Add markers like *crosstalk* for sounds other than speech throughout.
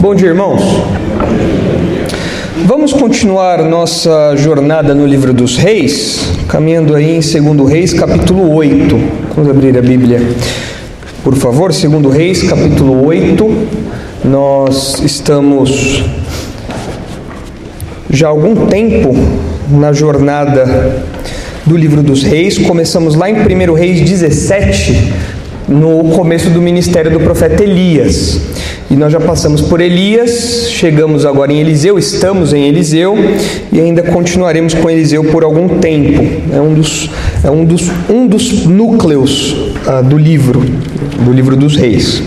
Bom dia, irmãos. Vamos continuar nossa jornada no livro dos Reis, caminhando aí em 2 Reis, capítulo 8. Vamos abrir a Bíblia, por favor, 2 Reis, capítulo 8. Nós estamos já há algum tempo na jornada do livro dos Reis. Começamos lá em 1 Reis 17, no começo do ministério do profeta Elias. E nós já passamos por Elias, chegamos agora em Eliseu, estamos em Eliseu e ainda continuaremos com Eliseu por algum tempo. É um dos, é um dos, um dos núcleos ah, do livro, do livro dos reis.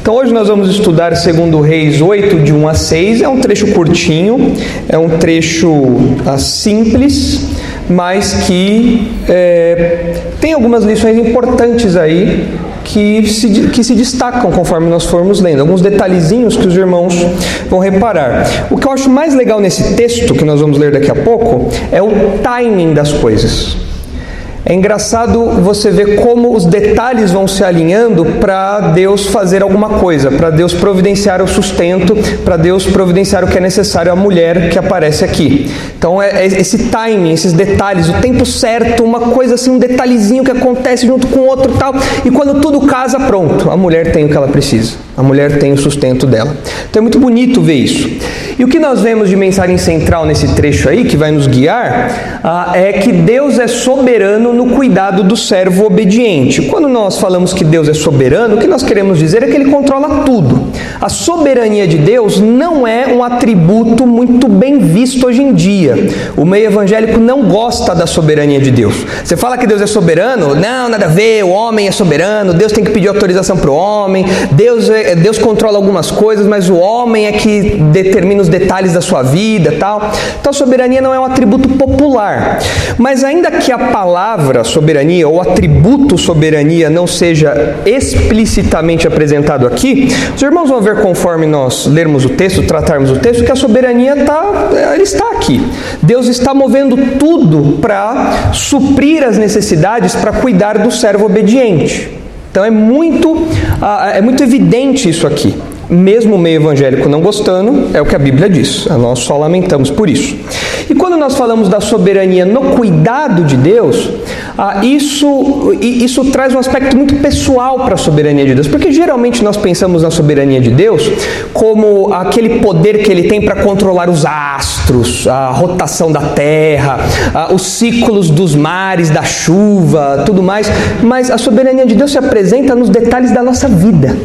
Então hoje nós vamos estudar segundo Reis 8, de 1 a 6. É um trecho curtinho, é um trecho ah, simples, mas que é, tem algumas lições importantes aí que se, que se destacam conforme nós formos lendo, alguns detalhezinhos que os irmãos vão reparar. O que eu acho mais legal nesse texto, que nós vamos ler daqui a pouco, é o timing das coisas. É engraçado você ver como os detalhes vão se alinhando para Deus fazer alguma coisa, para Deus providenciar o sustento, para Deus providenciar o que é necessário à mulher que aparece aqui. Então é, é esse timing, esses detalhes, o tempo certo, uma coisa assim, um detalhezinho que acontece junto com outro tal, e quando tudo casa, pronto, a mulher tem o que ela precisa. A mulher tem o sustento dela. Então é muito bonito ver isso. E o que nós vemos de mensagem central nesse trecho aí, que vai nos guiar, ah, é que Deus é soberano no cuidado do servo obediente. Quando nós falamos que Deus é soberano, o que nós queremos dizer é que ele controla tudo. A soberania de Deus não é um atributo muito bem visto hoje em dia. O meio evangélico não gosta da soberania de Deus. Você fala que Deus é soberano? Não, nada a ver, o homem é soberano, Deus tem que pedir autorização para o homem, Deus é Deus controla algumas coisas, mas o homem é que determina os detalhes da sua vida, tal. Então, soberania não é um atributo popular. Mas ainda que a palavra soberania ou atributo soberania não seja explicitamente apresentado aqui, os irmãos vão ver conforme nós lermos o texto, tratarmos o texto, que a soberania tá, ela está aqui. Deus está movendo tudo para suprir as necessidades, para cuidar do servo obediente. Então é muito, é muito evidente isso aqui. Mesmo o meio evangélico não gostando, é o que a Bíblia diz. Nós só lamentamos por isso. E quando nós falamos da soberania no cuidado de Deus, ah, isso, isso traz um aspecto muito pessoal para a soberania de Deus, porque geralmente nós pensamos na soberania de Deus como aquele poder que ele tem para controlar os astros, a rotação da terra, ah, os ciclos dos mares, da chuva, tudo mais, mas a soberania de Deus se apresenta nos detalhes da nossa vida.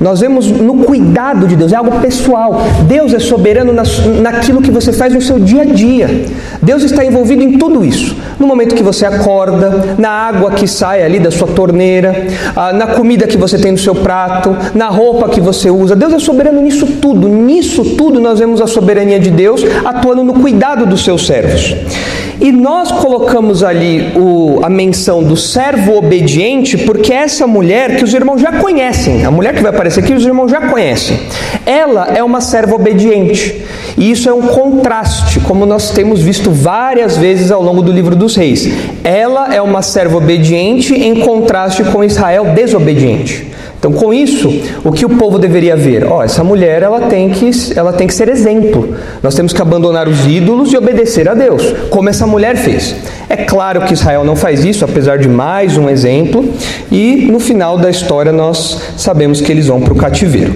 Nós vemos no cuidado de Deus, é algo pessoal. Deus é soberano naquilo que você faz no seu dia a dia. Deus está envolvido em tudo isso. No momento que você acorda, na água que sai ali da sua torneira, ah, na comida que você tem no seu prato, na roupa que você usa. Deus é soberano nisso tudo. Nisso tudo nós vemos a soberania de Deus atuando no cuidado dos seus servos. E nós colocamos ali o, a menção do servo obediente porque essa mulher que os irmãos já conhecem, a mulher que vai aparecer aqui os irmãos já conhecem, ela é uma serva obediente. E isso é um contraste, como nós temos visto várias vezes ao longo do livro dos reis. Ela é uma serva obediente em contraste com Israel desobediente. Então, com isso, o que o povo deveria ver? Ó, oh, essa mulher ela tem, que, ela tem que ser exemplo. Nós temos que abandonar os ídolos e obedecer a Deus, como essa mulher fez. É claro que Israel não faz isso, apesar de mais um exemplo, e no final da história nós sabemos que eles vão para o cativeiro.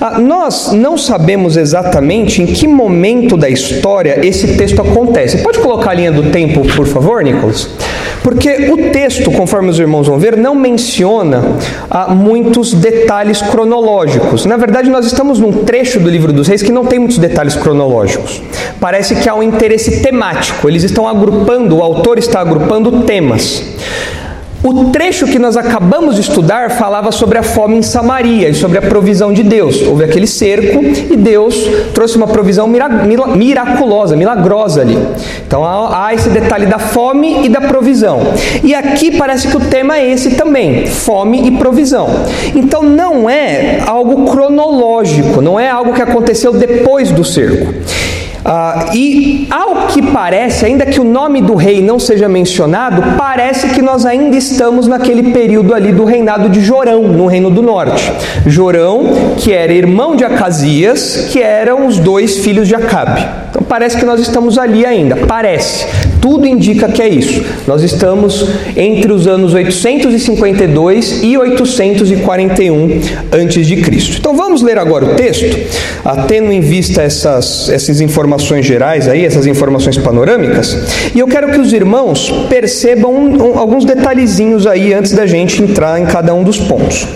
Ah, nós não sabemos exatamente em que momento da história esse texto acontece. Pode colocar a linha do tempo, por favor, Nicolas? Porque o texto, conforme os irmãos vão ver, não menciona ah, muitos detalhes cronológicos. Na verdade, nós estamos num trecho do livro dos reis que não tem muitos detalhes cronológicos. Parece que há um interesse temático. Eles estão agrupando, o autor está agrupando temas. O trecho que nós acabamos de estudar falava sobre a fome em Samaria e sobre a provisão de Deus. Houve aquele cerco e Deus trouxe uma provisão miraculosa, milagrosa ali. Então há esse detalhe da fome e da provisão. E aqui parece que o tema é esse também: fome e provisão. Então não é algo cronológico, não é algo que aconteceu depois do cerco. Ah, e ao que parece, ainda que o nome do rei não seja mencionado, parece que nós ainda estamos naquele período ali do reinado de Jorão, no Reino do Norte. Jorão, que era irmão de Acasias, que eram os dois filhos de Acabe. Então parece que nós estamos ali ainda, parece. Tudo indica que é isso. Nós estamos entre os anos 852 e 841 antes de Cristo. Então vamos ler agora o texto, tendo em vista essas, essas informações gerais aí, essas informações panorâmicas, e eu quero que os irmãos percebam alguns detalhezinhos aí antes da gente entrar em cada um dos pontos.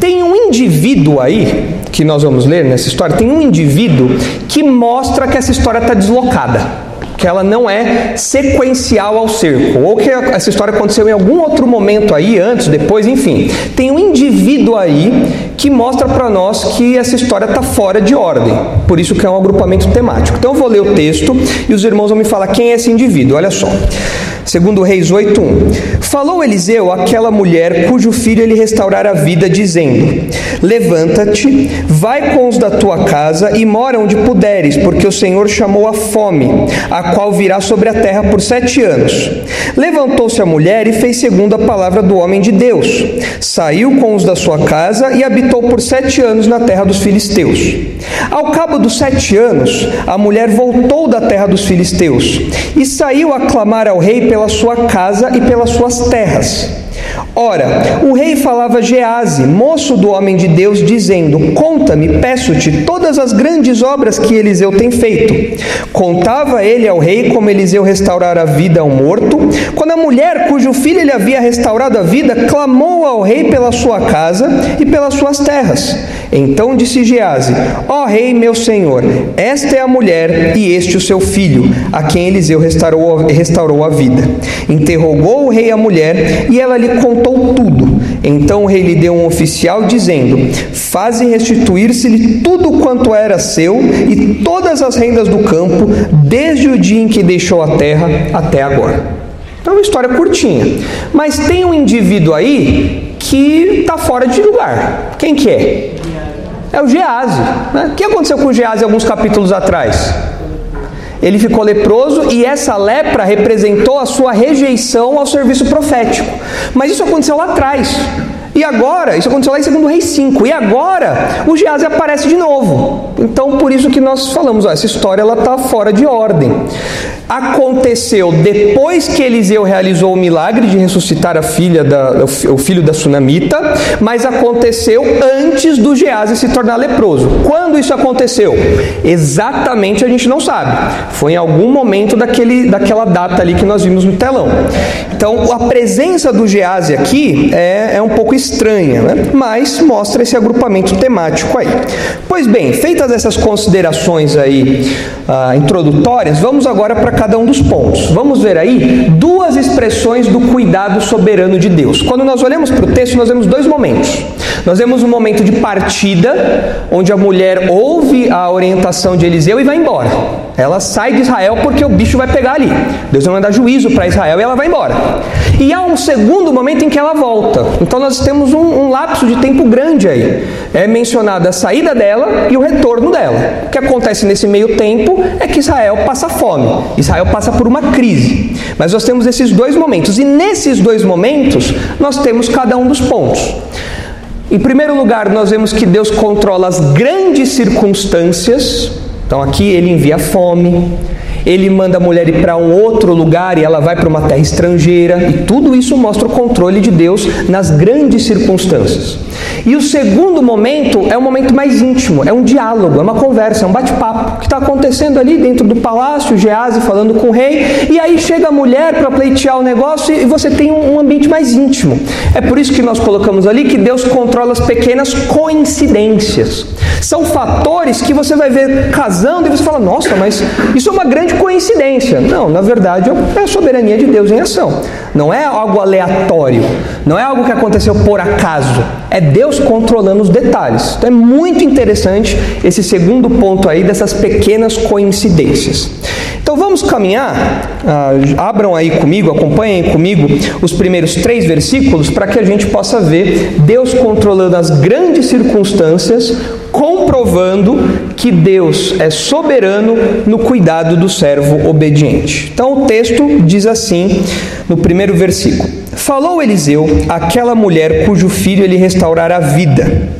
Tem um indivíduo aí que nós vamos ler nessa história, tem um indivíduo que mostra que essa história está deslocada que ela não é sequencial ao cerco, ou que essa história aconteceu em algum outro momento aí, antes, depois, enfim. Tem um indivíduo aí que mostra para nós que essa história está fora de ordem, por isso que é um agrupamento temático. Então eu vou ler o texto e os irmãos vão me falar quem é esse indivíduo, olha só. Segundo Reis 8:1. Falou Eliseu àquela mulher cujo filho ele restaurara a vida, dizendo: Levanta-te, vai com os da tua casa e mora onde puderes, porque o Senhor chamou a fome, a qual virá sobre a terra por sete anos. Levantou-se a mulher e fez segundo a palavra do homem de Deus. Saiu com os da sua casa e habitou por sete anos na terra dos filisteus. Ao cabo dos sete anos, a mulher voltou da terra dos filisteus e saiu a clamar ao rei pela sua casa e pelas suas terras. Ora, o rei falava a Gease, moço do homem de Deus, dizendo: Conta-me, peço-te, todas as grandes obras que Eliseu tem feito. Contava ele ao rei como Eliseu restaurara a vida ao morto. Quando a mulher cujo filho ele havia restaurado a vida clamou ao rei pela sua casa e pelas suas terras. Então disse Gease: Ó oh, rei, meu senhor, esta é a mulher e este o seu filho, a quem Eliseu restaurou, restaurou a vida. Interrogou o rei a mulher e ela lhe contou tudo. Então o rei lhe deu um oficial dizendo: Faze restituir-se-lhe tudo quanto era seu e todas as rendas do campo, desde o dia em que deixou a terra até agora. Então é uma história curtinha. Mas tem um indivíduo aí que está fora de lugar. Quem que é? É o Gease. Né? O que aconteceu com o Gease alguns capítulos atrás? Ele ficou leproso e essa lepra representou a sua rejeição ao serviço profético. Mas isso aconteceu lá atrás. E agora, isso aconteceu lá em 2 Reis 5, e agora o Gease aparece de novo. Então, por isso que nós falamos, ó, essa história ela está fora de ordem. Aconteceu depois que Eliseu realizou o milagre de ressuscitar a filha da, o filho da sunamita, mas aconteceu antes do Gease se tornar leproso. Quando isso aconteceu? Exatamente a gente não sabe. Foi em algum momento daquele, daquela data ali que nós vimos no telão. Então, a presença do Gease aqui é, é um pouco estranha, né? mas mostra esse agrupamento temático aí. Pois bem, feitas essas considerações aí uh, introdutórias, vamos agora para cada um dos pontos. Vamos ver aí duas expressões do cuidado soberano de Deus. Quando nós olhamos para o texto, nós vemos dois momentos. Nós vemos um momento de partida, onde a mulher ouve a orientação de Eliseu e vai embora. Ela sai de Israel porque o bicho vai pegar ali. Deus vai mandar juízo para Israel e ela vai embora. E há um segundo momento em que ela volta. Então nós temos um, um lapso de tempo grande aí. É mencionada a saída dela e o retorno dela. O que acontece nesse meio tempo é que Israel passa fome. Israel passa por uma crise. Mas nós temos esses dois momentos. E nesses dois momentos, nós temos cada um dos pontos. Em primeiro lugar, nós vemos que Deus controla as grandes circunstâncias. Então, aqui ele envia fome, ele manda a mulher ir para um outro lugar e ela vai para uma terra estrangeira, e tudo isso mostra o controle de Deus nas grandes circunstâncias. E o segundo momento é um momento mais íntimo, é um diálogo, é uma conversa, é um bate-papo que está acontecendo ali dentro do palácio, Gease falando com o rei, e aí chega a mulher para pleitear o negócio e você tem um ambiente mais íntimo. É por isso que nós colocamos ali que Deus controla as pequenas coincidências. São fatores que você vai ver casando e você fala, nossa, mas isso é uma grande coincidência. Não, na verdade é a soberania de Deus em ação. Não é algo aleatório, não é algo que aconteceu por acaso. É Deus controlando os detalhes. Então é muito interessante esse segundo ponto aí dessas pequenas coincidências. Então vamos caminhar, uh, abram aí comigo, acompanhem comigo os primeiros três versículos para que a gente possa ver Deus controlando as grandes circunstâncias, comprovando que Deus é soberano no cuidado do servo obediente. Então o texto diz assim no primeiro versículo: Falou Eliseu àquela mulher cujo filho ele restaurara a vida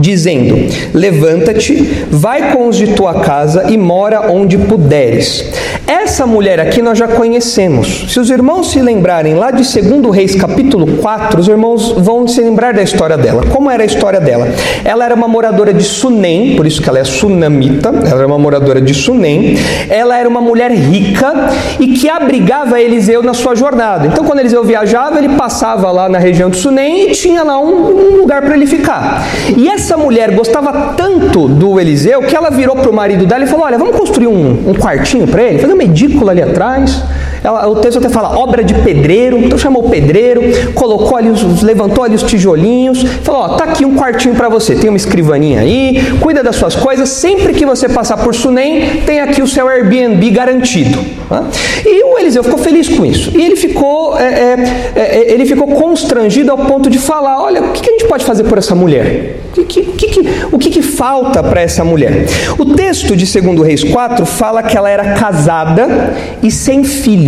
dizendo: Levanta-te, vai com os de tua casa e mora onde puderes. Essa mulher aqui nós já conhecemos. Se os irmãos se lembrarem lá de 2 Reis capítulo 4, os irmãos vão se lembrar da história dela. Como era a história dela? Ela era uma moradora de Sunem, por isso que ela é sunamita, ela era uma moradora de Sunem. Ela era uma mulher rica e que abrigava Eliseu na sua jornada. Então quando Eliseu viajava, ele passava lá na região de Sunem e tinha lá um, um lugar para ele ficar. E essa mulher gostava tanto do Eliseu que ela virou para o marido dela e falou: Olha, vamos construir um, um quartinho para ele, uma edícula ali atrás. Ela, o texto até fala obra de pedreiro, então chamou o pedreiro, colocou ali, os, levantou ali os tijolinhos, falou: Ó, tá aqui um quartinho para você, tem uma escrivaninha aí, cuida das suas coisas, sempre que você passar por Sunem, tem aqui o seu Airbnb garantido. Tá? E o Eliseu ficou feliz com isso. E ele ficou, é, é, é, ele ficou constrangido ao ponto de falar: Olha, o que a gente pode fazer por essa mulher? O que, que, que, o que, falta para essa mulher? O texto de 2 Reis 4 fala que ela era casada e sem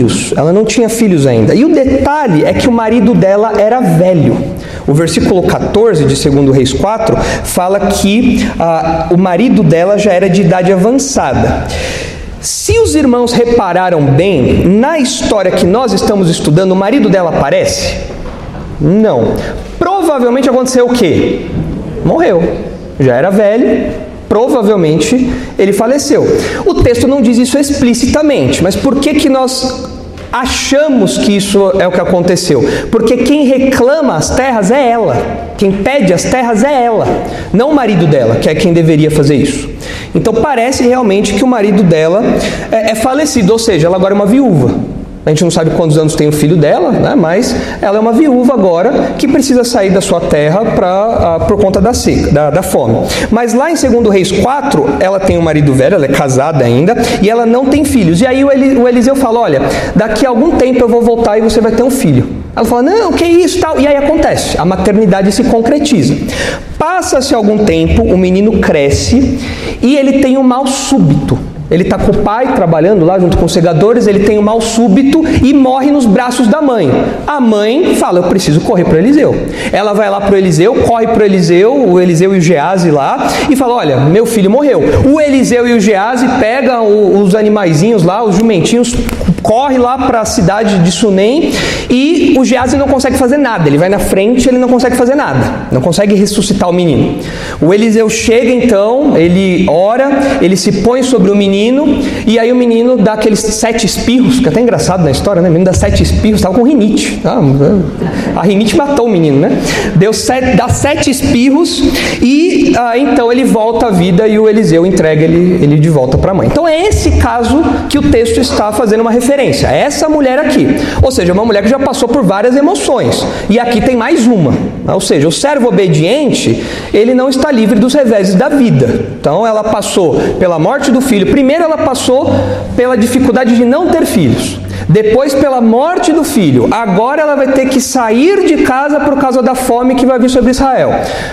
filhos. Ela não tinha filhos ainda. E o detalhe é que o marido dela era velho. O versículo 14 de 2 Reis 4 fala que ah, o marido dela já era de idade avançada. Se os irmãos repararam bem, na história que nós estamos estudando, o marido dela aparece? Não. Provavelmente aconteceu o quê? morreu. Já era velho, provavelmente ele faleceu. O texto não diz isso explicitamente, mas por que, que nós achamos que isso é o que aconteceu? Porque quem reclama as terras é ela, quem pede as terras é ela, não o marido dela, que é quem deveria fazer isso. Então parece realmente que o marido dela é, é falecido, ou seja, ela agora é uma viúva. A gente não sabe quantos anos tem o filho dela, né? mas ela é uma viúva agora que precisa sair da sua terra pra, uh, por conta da seca, da, da, fome. Mas lá em 2 Reis 4, ela tem um marido velho, ela é casada ainda, e ela não tem filhos. E aí o, Eli, o Eliseu fala: Olha, daqui a algum tempo eu vou voltar e você vai ter um filho. Ela fala: Não, que isso tal. E aí acontece, a maternidade se concretiza. Passa-se algum tempo, o menino cresce e ele tem um mal súbito. Ele está com o pai trabalhando lá junto com os segadores, ele tem um mal súbito e morre nos braços da mãe. A mãe fala: Eu preciso correr para Eliseu. Ela vai lá para Eliseu, corre para Eliseu, o Eliseu e o Gease lá, e fala: Olha, meu filho morreu. O Eliseu e o Gease pegam os animaizinhos lá, os jumentinhos, corre lá para a cidade de Sunem e o Gease não consegue fazer nada. Ele vai na frente, ele não consegue fazer nada, não consegue ressuscitar o menino. O Eliseu chega então, ele ora, ele se põe sobre o menino menino, e aí o menino dá aqueles sete espirros, que é até engraçado na história, né? O menino dá sete espirros, estava com rinite. Tá? A rinite matou o menino, né? Deu sete, dá sete espirros, e ah, então ele volta à vida e o Eliseu entrega ele, ele de volta para a mãe. Então é esse caso que o texto está fazendo uma referência, é essa mulher aqui. Ou seja, uma mulher que já passou por várias emoções, e aqui tem mais uma. Ou seja, o servo obediente, ele não está livre dos reveses da vida. Então ela passou pela morte do filho, primeiro Primeiro, ela passou pela dificuldade de não ter filhos. Depois, pela morte do filho. Agora, ela vai ter que sair de casa por causa da fome que vai vir sobre Israel.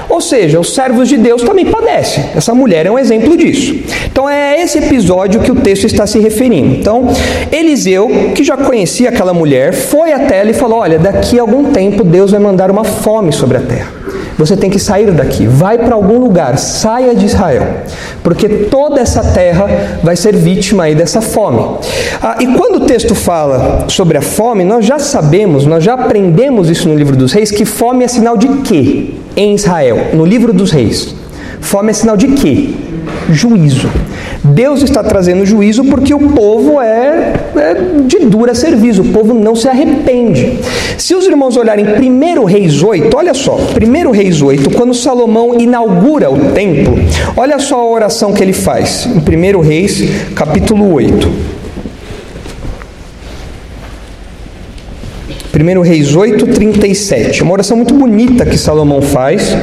Ou seja, os servos de Deus também padecem. Essa mulher é um exemplo disso. Então, é esse episódio que o texto está se referindo. Então, Eliseu, que já conhecia aquela mulher, foi até ela e falou: Olha, daqui a algum tempo Deus vai mandar uma fome sobre a terra. Você tem que sair daqui, vai para algum lugar, saia de Israel, porque toda essa terra vai ser vítima aí dessa fome. Ah, e quando o texto fala sobre a fome, nós já sabemos, nós já aprendemos isso no livro dos reis, que fome é sinal de quê em Israel? No livro dos reis. Fome é sinal de quê? Juízo. Deus está trazendo juízo porque o povo é, é, de dura serviço, o povo não se arrepende. Se os irmãos olharem 1 Reis 8, olha só, 1 Reis 8, quando Salomão inaugura o templo, olha só a oração que ele faz, em 1 Reis, capítulo 8. 1 Reis 8, 37. É uma oração muito bonita que Salomão faz.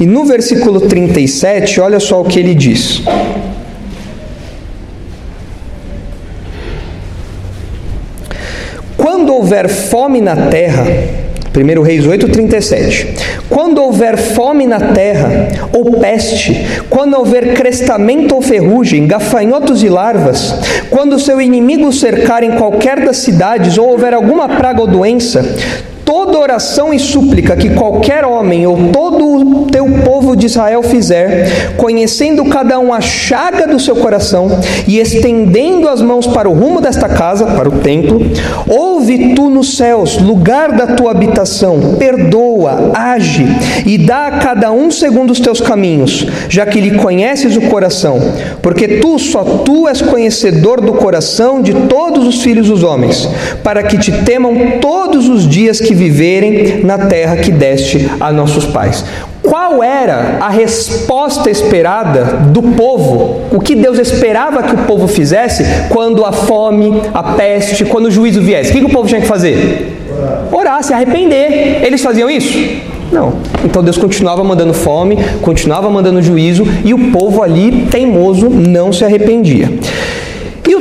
E no versículo 37, olha só o que ele diz. Quando houver fome na terra, 1 Reis 8,37. Quando houver fome na terra, ou peste, quando houver crestamento ou ferrugem, gafanhotos e larvas, quando seu inimigo cercar em qualquer das cidades, ou houver alguma praga ou doença, toda oração e súplica que qualquer homem ou todo o teu povo de Israel fizer, conhecendo cada um a chaga do seu coração e estendendo as mãos para o rumo desta casa, para o templo, ouve tu nos céus, lugar da tua habitação, perdoa, age e dá a cada um segundo os teus caminhos, já que lhe conheces o coração, porque tu, só tu és conhecedor do coração de todos os filhos dos homens, para que te temam todos os dias que viverem na terra que deste a nossos pais. Qual era a resposta esperada do povo? O que Deus esperava que o povo fizesse quando a fome, a peste, quando o juízo viesse? O que o povo tinha que fazer? Orar, se arrepender. Eles faziam isso? Não. Então Deus continuava mandando fome, continuava mandando juízo e o povo ali, teimoso, não se arrependia.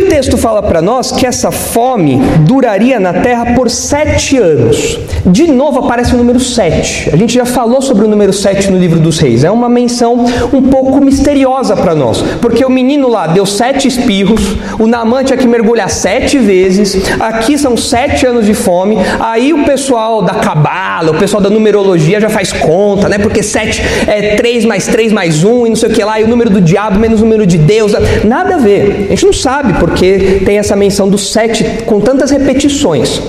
O texto fala para nós que essa fome duraria na terra por sete anos. De novo aparece o número sete. A gente já falou sobre o número sete no livro dos reis. É uma menção um pouco misteriosa para nós. Porque o menino lá deu sete espirros, o Naamã tinha que mergulhar sete vezes, aqui são sete anos de fome. Aí o pessoal da cabala, o pessoal da numerologia já faz conta, né? Porque sete é três mais três mais um e não sei o que lá, e o número do diabo menos o número de Deus. Nada a ver. A gente não sabe porque tem essa menção do sete com tantas repetições.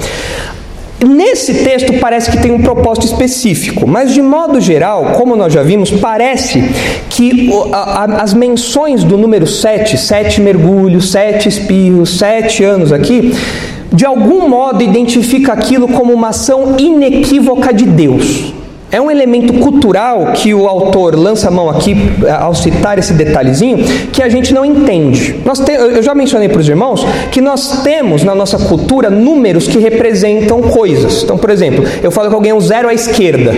Nesse texto parece que tem um propósito específico, mas de modo geral, como nós já vimos, parece que as menções do número 7, sete mergulhos, sete espirros, sete anos aqui, de algum modo identifica aquilo como uma ação inequívoca de Deus. É um elemento cultural que o autor lança a mão aqui eh, ao citar esse detalhezinho que a gente não entende. Nós te, eu já mencionei para os irmãos que nós temos na nossa cultura números que representam coisas. Então, por exemplo, eu falo que alguém é um zero à esquerda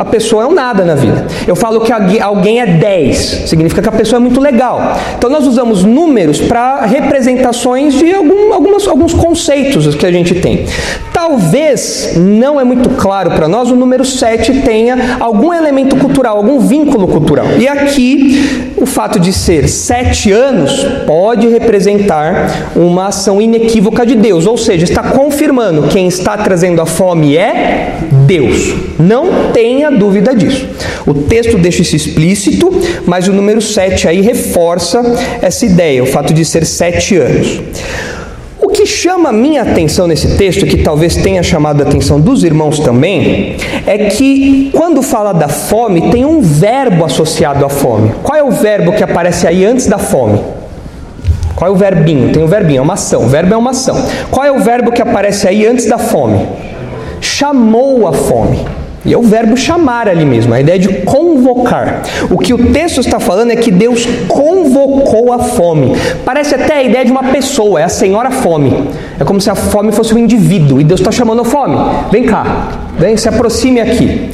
a pessoa é um nada na vida. Eu falo que alguém é 10, significa que a pessoa é muito legal. Então nós usamos números para representações de algum, algumas, alguns conceitos que a gente tem. Talvez, não é muito claro para nós, o número 7 tenha algum elemento cultural, algum vínculo cultural. E aqui, o fato de ser sete anos pode representar uma ação inequívoca de Deus, ou seja, está confirmando quem está trazendo a fome é Deus. Não tenha dúvida disso. O texto deixa isso explícito, mas o número 7 aí reforça essa ideia, o fato de ser sete anos. O que chama a minha atenção nesse texto, que talvez tenha chamado a atenção dos irmãos também, é que quando fala da fome, tem um verbo associado à fome. Qual é o verbo que aparece aí antes da fome? Qual é o verbinho? Tem o verbinho, é uma ação. O verbo é uma ação. Qual é o verbo que aparece aí antes da fome? Chamou a fome. E é o verbo chamar ali mesmo, a ideia de convocar. O que o texto está falando é que Deus convocou a fome. Parece até a ideia de uma pessoa, é a senhora fome. É como se a fome fosse um indivíduo e Deus está chamando a fome. Vem cá, vem, se aproxime aqui.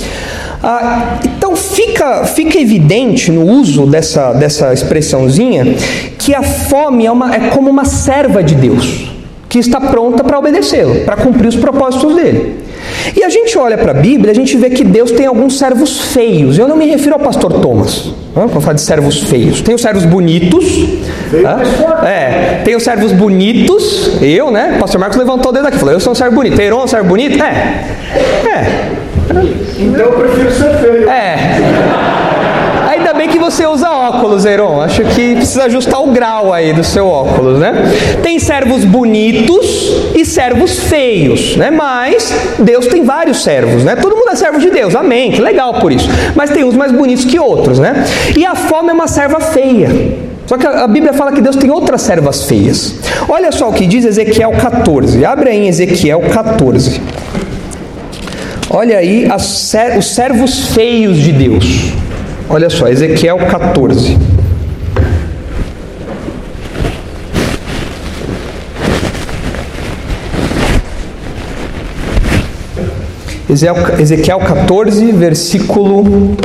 Ah, então fica, fica evidente no uso dessa, dessa expressãozinha que a fome é, uma, é como uma serva de Deus que está pronta para obedecê-lo, para cumprir os propósitos dele. E a gente olha para a Bíblia, a gente vê que Deus tem alguns servos feios. Eu não me refiro ao pastor Thomas, eu falo de servos feios. Tem os servos bonitos. É, tem os servos bonitos. Eu, né? O pastor Marcos levantou o dedo aqui e falou: Eu sou um servo bonito. Heron é um servo bonito? É. É. Então eu prefiro ser feio. É. Bem que você usa óculos, Heron. Acho que precisa ajustar o grau aí do seu óculos, né? Tem servos bonitos e servos feios, né? Mas Deus tem vários servos, né? Todo mundo é servo de Deus, amém, que legal por isso. Mas tem uns mais bonitos que outros, né? E a fome é uma serva feia. Só que a Bíblia fala que Deus tem outras servas feias. Olha só o que diz Ezequiel 14. Abre aí Ezequiel 14. Olha aí os servos feios de Deus. Olha só, Ezequiel 14. Ezequiel 14, versículo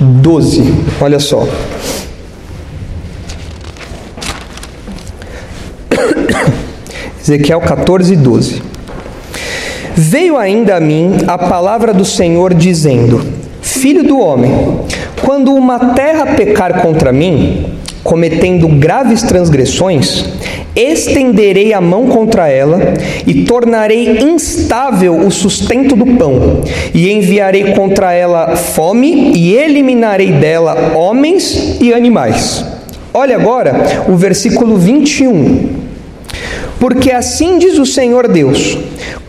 12. Olha só. *coughs* Ezequiel 14, 12. Veio ainda a mim a palavra do Senhor dizendo: Filho do homem, quando uma terra pecar contra mim, cometendo graves transgressões, estenderei a mão contra ela e tornarei instável o sustento do pão, e enviarei contra ela fome e eliminarei dela homens e animais. Olha agora o versículo 21. Porque assim diz o Senhor Deus: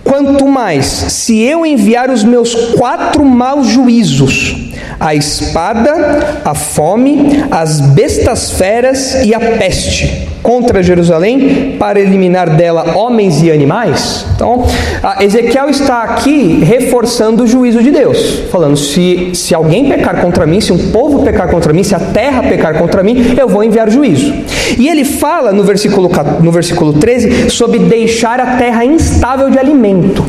quanto mais se eu enviar os meus quatro maus juízos, a espada, a fome, as bestas feras e a peste contra Jerusalém para eliminar dela homens e animais. Então, Ezequiel está aqui reforçando o juízo de Deus, falando: se, se alguém pecar contra mim, se um povo pecar contra mim, se a terra pecar contra mim, eu vou enviar juízo. E ele fala no versículo, no versículo 13 sobre deixar a terra instável de alimento.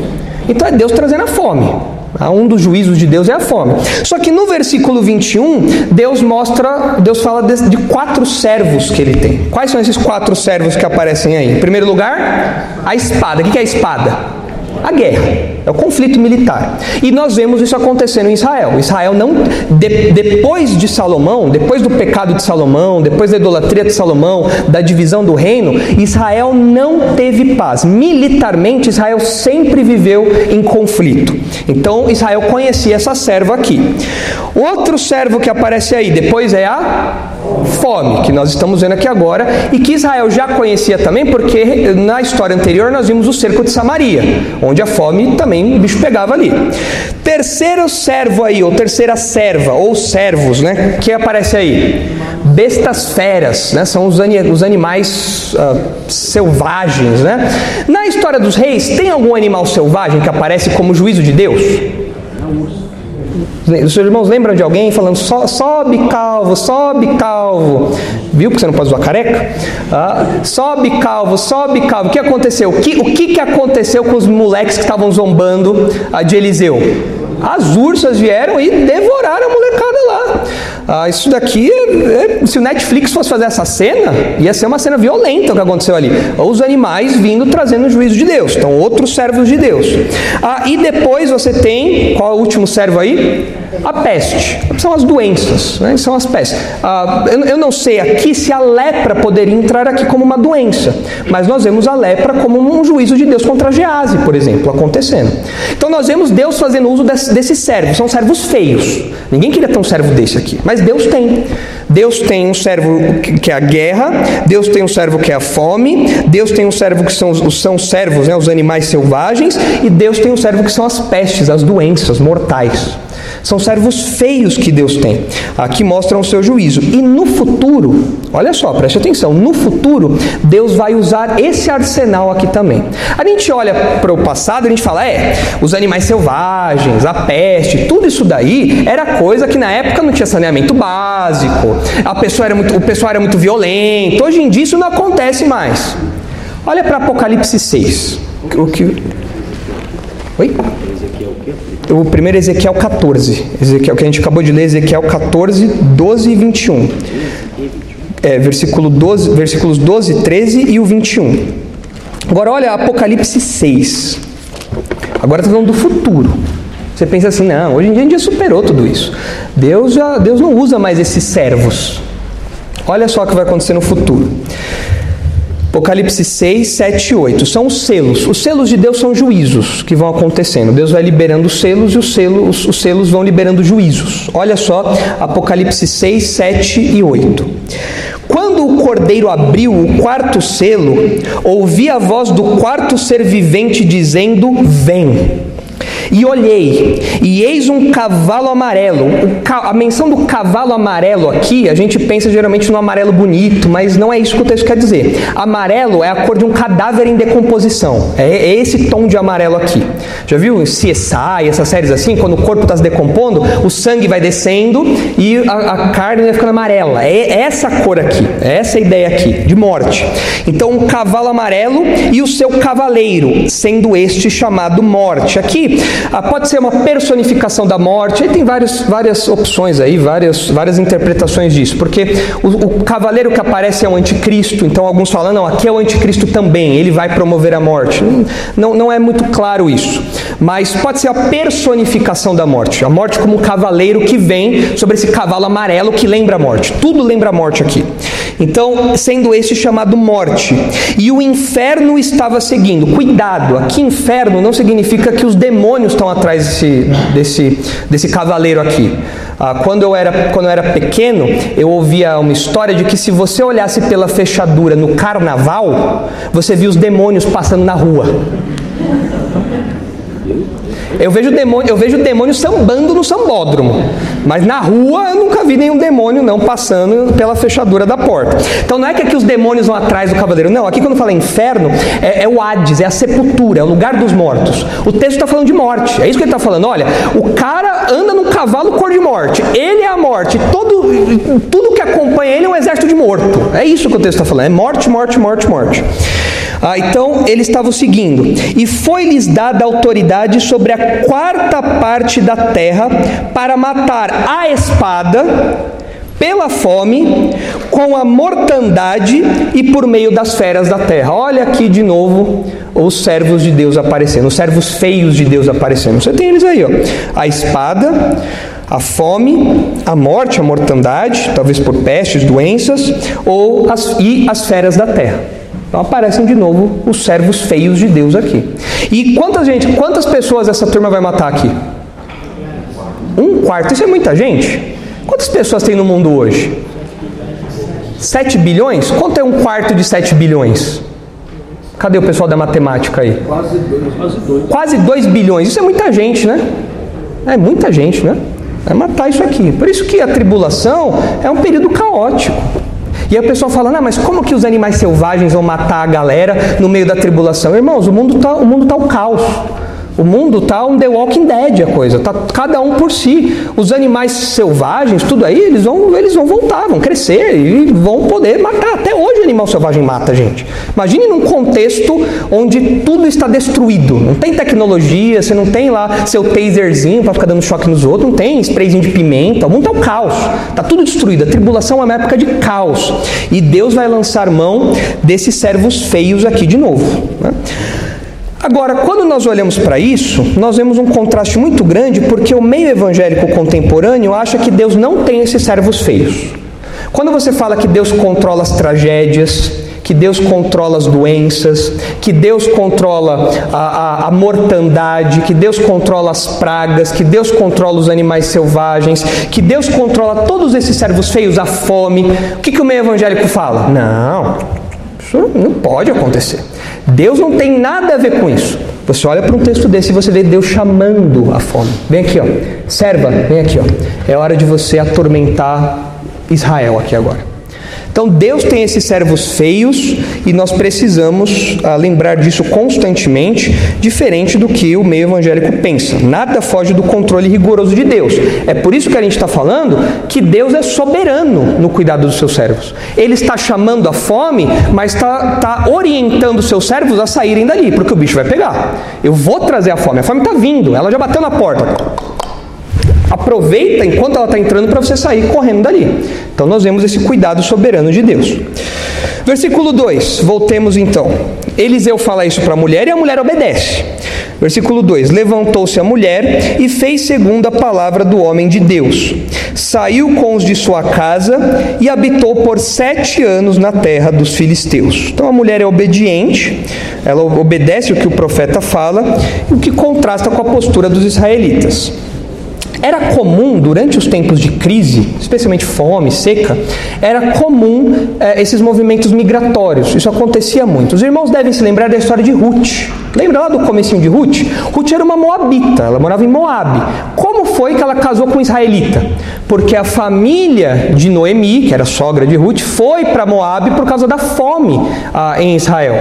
Então é Deus trazendo a fome. Um dos juízos de Deus é a fome. Só que no versículo 21, Deus mostra, Deus fala de, de, quatro servos que ele tem. Quais são esses quatro servos que aparecem aí? Em primeiro lugar, a espada. O que é a espada? A guerra, é o conflito militar. E nós vemos isso acontecendo em Israel. Israel não, de, depois de Salomão, depois do pecado de Salomão, depois da idolatria de Salomão, da divisão do reino, Israel não teve paz. Militarmente, Israel sempre viveu em conflito. Então, Israel conhecia essa serva aqui. Outro servo que aparece aí depois é a fome, que nós estamos vendo aqui agora, e que Israel já conhecia também, porque na história anterior nós vimos o cerco de Samaria, onde a fome também o bicho pegava ali. Terceiro servo aí, ou terceira serva, ou servos, né? Que aparece aí? Bestas feras, né? São os, os animais uh, selvagens, né? Na história dos reis, tem algum animal selvagem que aparece como juízo de Deus? Os seus irmãos lembram de alguém falando so, sobe calvo, sobe calvo? Viu que você não pode usar careca? Ah, sobe calvo, sobe calvo. O que aconteceu? O que, o que, que aconteceu com os moleques que estavam zombando de Eliseu? As ursas vieram e devoraram a molecada lá. Ah, isso daqui, é, se o Netflix fosse fazer essa cena, ia ser uma cena violenta o que aconteceu ali. Os animais vindo trazendo o juízo de Deus. Então, outros servos de Deus. Ah, e depois você tem, qual é o último servo aí? A peste. São as doenças, né? são as pestes. Ah, eu, eu não sei aqui se a lepra poderia entrar aqui como uma doença, mas nós vemos a lepra como um juízo de Deus contra Gease, por exemplo, acontecendo. Então nós vemos Deus fazendo uso desse, desses servos. São servos feios. Ninguém queria ter um servo desse aqui, mas Deus tem. Deus tem um servo que é a guerra, Deus tem um servo que é a fome, Deus tem um servo que são, são servos, né, os animais selvagens, e Deus tem um servo que são as pestes, as doenças mortais. São servos feios que Deus tem. Aqui mostram o seu juízo. E no futuro, olha só, preste atenção, no futuro, Deus vai usar esse arsenal aqui também. A gente olha para o passado e a gente fala, é, os animais selvagens, a peste, tudo isso daí era coisa que na época não tinha saneamento básico, a pessoa era muito, o pessoal era muito violento. Hoje em dia isso não acontece mais. Olha para Apocalipse 6. O que. Oi? O primeiro Ezequiel 14, Ezequiel, que a gente acabou de ler, Ezequiel 14, 12 e 21. É, versículo 12, versículos 12, 13 e o 21. Agora olha Apocalipse 6. Agora está falando do futuro. Você pensa assim, não, hoje em dia a gente já superou tudo isso. Deus, já, Deus não usa mais esses servos. Olha só o que vai acontecer no futuro. Apocalipse 6, 7 e 8. São os selos. Os selos de Deus são juízos que vão acontecendo. Deus vai liberando os selos e os selos, os selos vão liberando juízos. Olha só, Apocalipse 6, 7 e 8. Quando o cordeiro abriu o quarto selo, ouvi a voz do quarto ser vivente dizendo: Vem. E olhei, e eis um cavalo amarelo. a menção do cavalo amarelo aqui, a gente pensa geralmente no amarelo bonito, mas não é isso que o texto quer dizer. Amarelo é a cor de um cadáver em decomposição. É, é esse tom de amarelo aqui. Já viu CSI, essas séries assim? Quando o corpo está se decompondo, o sangue vai descendo e a, a carne vai ficando amarela. É essa cor aqui, é essa ideia aqui, de morte. Então, um cavalo amarelo e o seu cavaleiro, sendo este chamado morte. Aqui, ah, pode ser uma personificação da morte, aí tem várias, várias opções aí, várias, várias interpretações disso, porque o, o cavaleiro que aparece é o anticristo, então alguns falam, não, aqui é o anticristo também, ele vai promover a morte. Não, não é muito claro isso. Mas pode ser a personificação da morte. A morte como um cavaleiro que vem sobre esse cavalo amarelo que lembra a morte. Tudo lembra a morte aqui. Então, sendo esse chamado morte. E o inferno estava seguindo. Cuidado, aqui inferno não significa que os demônios estão atrás desse, desse, desse cavaleiro aqui. Ah, quando, eu era, quando eu era pequeno, eu ouvia uma história de que se você olhasse pela fechadura no carnaval, você via os demônios passando na rua. Eu vejo demônio, eu vejo demônio sambando no sambódromo, mas na rua eu nunca vi nenhum demônio não passando pela fechadura da porta. Então não é que aqui os demônios vão atrás do cavaleiro, não. Aqui quando fala inferno é, é o Hades, é a sepultura, é o lugar dos mortos. O texto está falando de morte. É isso que ele está falando. Olha, o cara anda num cavalo cor de morte. Ele é a morte. Todo, tudo que acompanha ele é um exército de morto. É isso que o texto está falando. É morte, morte, morte, morte. Ah, então eles estavam seguindo. E foi-lhes dada autoridade sobre a quarta parte da terra para matar a espada, pela fome, com a mortandade e por meio das feras da terra. Olha aqui de novo os servos de Deus aparecendo, os servos feios de Deus aparecendo. Você tem eles aí, ó. A espada, a fome, a morte, a mortandade, talvez por pestes, doenças, ou as, e as feras da terra. Então aparecem de novo os servos feios de Deus aqui. E quantas gente, quantas pessoas essa turma vai matar aqui? Um quarto. Isso é muita gente. Quantas pessoas tem no mundo hoje? 7 bilhões? Quanto é um quarto de 7 bilhões? Cadê o pessoal da matemática aí? Quase 2 quase dois. Quase 2 bilhões. Isso é muita gente, né? É muita gente, né? É matar isso aqui. Por isso que a tribulação é um período caótico. E aí o pessoal fala, não, mas como que os animais selvagens vão matar a galera no meio da tribulação? Irmãos, o mundo está o mundo tá o caos. O mundo tá um The Walking Dead a coisa, tá cada um por si. Os animais selvagens, tudo aí, eles vão, eles vão voltar, vão crescer e vão poder matar. Até hoje o animal selvagem mata gente. Imagine num contexto onde tudo está destruído. Não tem tecnologia, você não tem lá seu taserzinho para ficar dando choque nos outros, não tem sprayzinho de pimenta, o mundo tá um caos. Tá tudo destruído. A tribulação é uma época de caos. E Deus vai lançar mão desses servos feios aqui de novo. Né? Agora, quando nós olhamos para isso, nós vemos um contraste muito grande porque o meio evangélico contemporâneo acha que Deus não tem esses servos feios. Quando você fala que Deus controla as tragédias, que Deus controla as doenças, que Deus controla a, a, a, mortandade, que Deus controla as pragas, que Deus controla os animais selvagens, que Deus controla todos esses servos feios, a fome. O que, que o meio evangélico fala? Não, isso não pode acontecer. Deus não tem nada a ver com isso. Você olha para um texto desse e você vê Deus chamando a fome. Vem aqui, ó. Serva, vem aqui, ó. É hora de você atormentar Israel aqui agora. Então Deus tem esses servos feios e nós precisamos ah, lembrar disso constantemente, diferente do que o meio evangélico pensa. Nada foge do controle rigoroso de Deus. É por isso que a gente está falando que Deus é soberano no cuidado dos seus servos. Ele está chamando a fome, mas está tá orientando os seus servos a saírem dali, porque o bicho vai pegar. Eu vou trazer a fome. A fome está vindo, ela já bateu na porta. Aproveita enquanto ela está entrando para você sair correndo dali. Então nós vemos esse cuidado soberano de Deus. Versículo 2, voltemos então. Eliseu fala isso para a mulher e a mulher obedece. Versículo 2: Levantou-se a mulher e fez segundo a palavra do homem de Deus. Saiu com os de sua casa e habitou por sete anos na terra dos filisteus. Então a mulher é obediente, ela obedece o que o profeta fala, o que contrasta com a postura dos israelitas. Era comum, durante os tempos de crise, especialmente fome, seca, era comum é, esses movimentos migratórios. Isso acontecia muito. Os irmãos devem se lembrar da história de Ruth. Lembra lá do comecinho de Ruth? Ruth era uma moabita, ela morava em Moab. Como foi que ela casou com um israelita? Porque a família de Noemi, que era sogra de Ruth, foi para Moab por causa da fome ah, em Israel.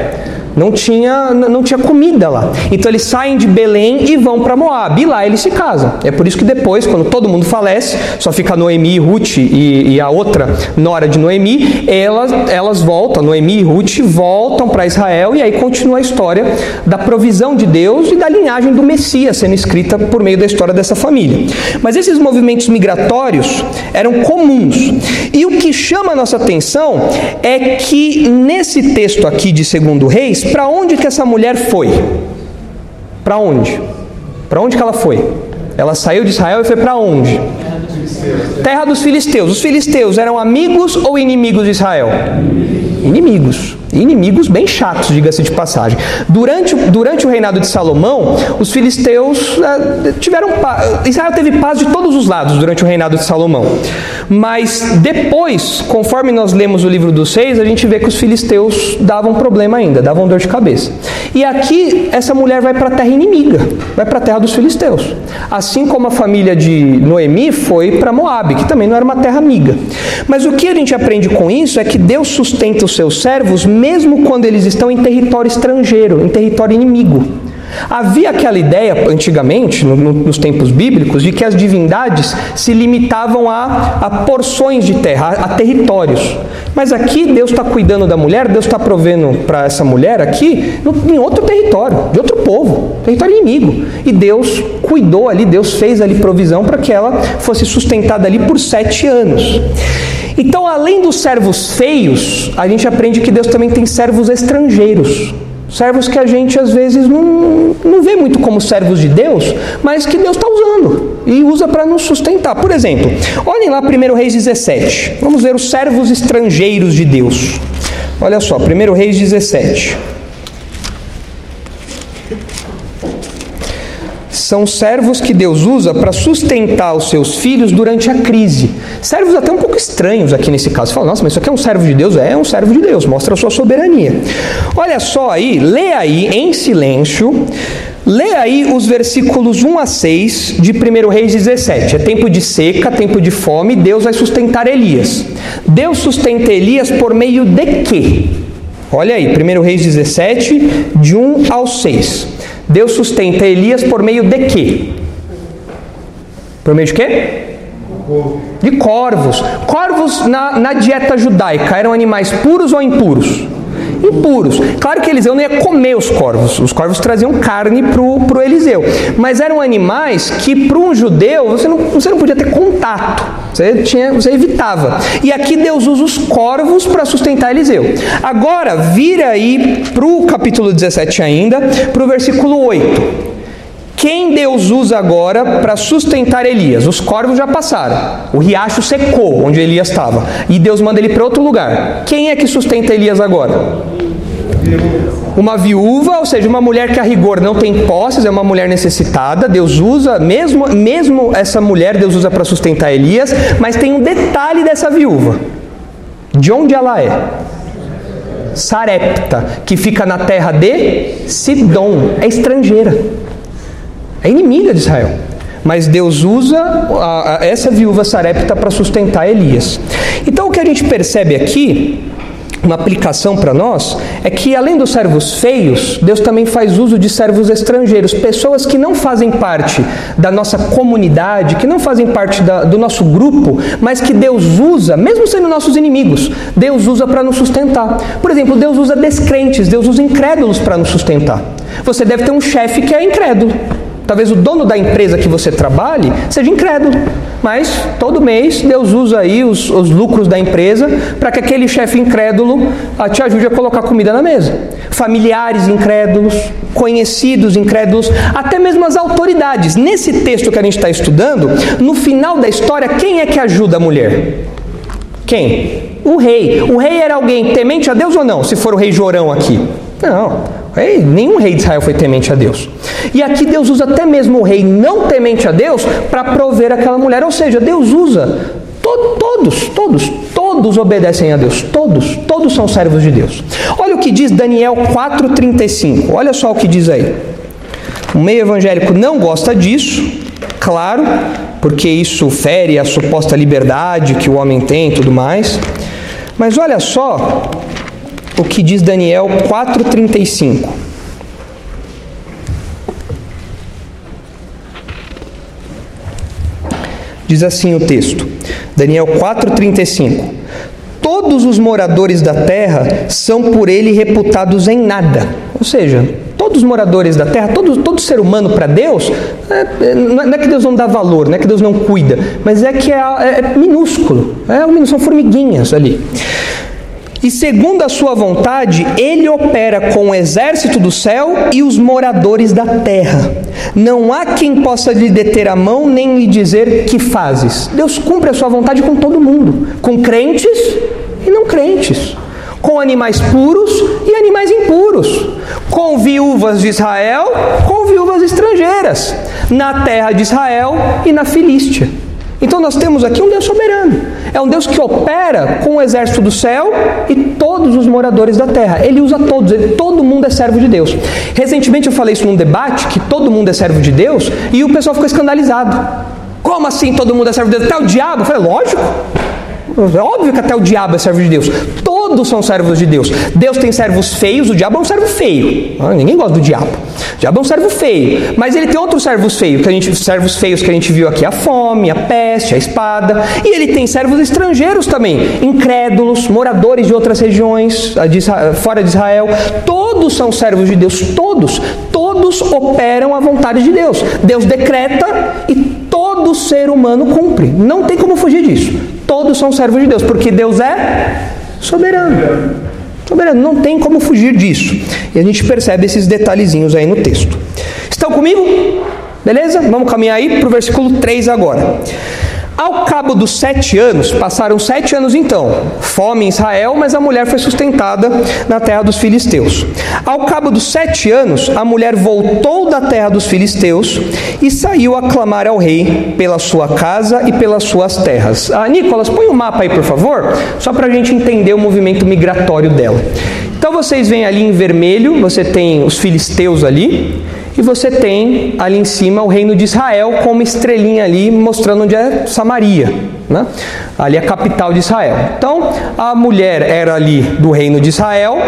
Não tinha, não tinha comida lá. Então eles saem de Belém e vão para Moab. E lá eles se casam. É por isso que depois, quando todo mundo falece, só fica Noemi, Ruth e, e a outra nora de Noemi, elas, elas voltam, Noemi e Ruth voltam para Israel e aí continua a história da provisão de Deus e da linhagem do Messias sendo escrita por meio da história dessa família. Mas esses movimentos migratórios eram comuns. E o que chama a nossa atenção é que nesse texto aqui de Segundo Reis, para onde que essa mulher foi? Para onde? Para onde que ela foi? Ela saiu de Israel e foi para onde? Terra dos filisteus. Os filisteus eram amigos ou inimigos de Israel? Inimigos. Inimigos bem chatos, diga-se de passagem. Durante, durante o reinado de Salomão, os filisteus eh, tiveram paz. Israel teve paz de todos os lados durante o reinado de Salomão. Mas depois, conforme nós lemos o livro dos Seis, a gente vê que os filisteus davam problema ainda, davam dor de cabeça. E aqui, essa mulher vai para a terra inimiga, vai para a terra dos filisteus. Assim como a família de Noemi foi para Moabe, que também não era uma terra amiga. Mas o que a gente aprende com isso é que Deus sustenta os seus servos mesmo quando eles estão em território estrangeiro, em território inimigo. Havia aquela ideia, antigamente, no, no, nos tempos bíblicos, de que as divindades se limitavam a, a porções de terra, a, a territórios. Mas aqui Deus está cuidando da mulher, Deus está provendo para essa mulher aqui no, em outro território, de outro povo, território inimigo. E Deus cuidou ali, Deus fez ali provisão para que ela fosse sustentada ali por sete anos. Então, além dos servos feios, a gente aprende que Deus também tem servos estrangeiros. Servos que a gente às vezes não, não vê muito como servos de Deus, mas que Deus está usando e usa para nos sustentar. Por exemplo, olhem lá 1 Reis 17. Vamos ver os servos estrangeiros de Deus. Olha só, 1 Reis 17. São servos que Deus usa para sustentar os seus filhos durante a crise. Servos até um pouco estranhos aqui nesse caso. Você fala, nossa, mas isso aqui é um servo de Deus? É, é um servo de Deus, mostra a sua soberania. Olha só aí, lê aí em silêncio, lê aí os versículos 1 a 6 de 1 Reis 17. É tempo de seca, tempo de fome, Deus vai sustentar Elias. Deus sustenta Elias por meio de quê? Olha aí, 1 Reis 17, de 1 ao 6. Deus sustenta Elias por meio de quê? Por meio de quê? De corvos. Corvos na, na dieta judaica eram animais puros ou impuros? impuros. Claro que Eliseu não ia comer os corvos, os corvos traziam carne para o Eliseu, mas eram animais que para um judeu você não, você não podia ter contato, você, tinha, você evitava. E aqui Deus usa os corvos para sustentar Eliseu. Agora, vira aí para o capítulo 17 ainda, para o versículo 8. Quem Deus usa agora para sustentar Elias? Os corvos já passaram. O riacho secou onde Elias estava. E Deus manda ele para outro lugar. Quem é que sustenta Elias agora? Uma viúva, ou seja, uma mulher que a rigor não tem posses, é uma mulher necessitada. Deus usa, mesmo, mesmo essa mulher, Deus usa para sustentar Elias. Mas tem um detalhe dessa viúva: de onde ela é? Sarepta, que fica na terra de Sidom, é estrangeira. É inimiga de Israel. Mas Deus usa a, a, essa viúva sarepta para sustentar Elias. Então o que a gente percebe aqui, uma aplicação para nós, é que além dos servos feios, Deus também faz uso de servos estrangeiros, pessoas que não fazem parte da nossa comunidade, que não fazem parte da, do nosso grupo, mas que Deus usa, mesmo sendo nossos inimigos, Deus usa para nos sustentar. Por exemplo, Deus usa descrentes, Deus usa incrédulos para nos sustentar. Você deve ter um chefe que é incrédulo. Talvez o dono da empresa que você trabalhe seja incrédulo, mas todo mês Deus usa aí os, os lucros da empresa para que aquele chefe incrédulo ah, te ajude a colocar comida na mesa. Familiares incrédulos, conhecidos incrédulos, até mesmo as autoridades. Nesse texto que a gente está estudando, no final da história, quem é que ajuda a mulher? Quem? O rei. O rei era alguém temente a Deus ou não? Se for o rei Jorão aqui. Não. Nenhum rei de Israel foi temente a Deus. E aqui Deus usa até mesmo o rei não temente a Deus para prover aquela mulher. Ou seja, Deus usa to todos, todos, todos obedecem a Deus. Todos, todos são servos de Deus. Olha o que diz Daniel 4,35. Olha só o que diz aí. O meio evangélico não gosta disso, claro, porque isso fere a suposta liberdade que o homem tem e tudo mais. Mas olha só o que diz Daniel 4,35. Diz assim o texto, Daniel 4,35: Todos os moradores da terra são por ele reputados em nada. Ou seja, todos os moradores da terra, todo, todo ser humano para Deus, é, é, não é que Deus não dá valor, não é que Deus não cuida, mas é que é, é, é minúsculo, é, são formiguinhas ali. E segundo a sua vontade, ele opera com o exército do céu e os moradores da terra. Não há quem possa lhe deter a mão nem lhe dizer que fazes. Deus cumpre a sua vontade com todo mundo, com crentes e não crentes, com animais puros e animais impuros, com viúvas de Israel, com viúvas estrangeiras, na terra de Israel e na Filístia. Então nós temos aqui um Deus soberano. É um Deus que opera com o exército do céu e todos os moradores da terra. Ele usa todos, ele, todo mundo é servo de Deus. Recentemente eu falei isso num debate, que todo mundo é servo de Deus, e o pessoal ficou escandalizado. Como assim todo mundo é servo de Deus? Até o diabo? Eu falei, lógico. É óbvio que até o diabo é servo de Deus. Todos são servos de Deus. Deus tem servos feios, o diabo é um servo feio. Ah, ninguém gosta do diabo. O diabo é um servo feio. Mas ele tem outros servos feios, que a gente, servos feios que a gente viu aqui: a fome, a peste, a espada. E ele tem servos estrangeiros também, incrédulos, moradores de outras regiões, de Israel, fora de Israel. Todos são servos de Deus, todos. Todos operam a vontade de Deus. Deus decreta e todo ser humano cumpre. Não tem como fugir disso. Todos são servos de Deus, porque Deus é soberano. Soberano, não tem como fugir disso. E a gente percebe esses detalhezinhos aí no texto. Estão comigo? Beleza? Vamos caminhar aí para o versículo 3 agora. Ao cabo dos sete anos, passaram sete anos então, fome em Israel, mas a mulher foi sustentada na terra dos filisteus. Ao cabo dos sete anos, a mulher voltou da terra dos filisteus e saiu a clamar ao rei pela sua casa e pelas suas terras. Ah, Nicolas, põe o um mapa aí, por favor, só para a gente entender o movimento migratório dela. Então vocês veem ali em vermelho, você tem os filisteus ali, e você tem ali em cima o reino de Israel com uma estrelinha ali mostrando onde é Samaria. Né? Ali é a capital de Israel. Então a mulher era ali do reino de Israel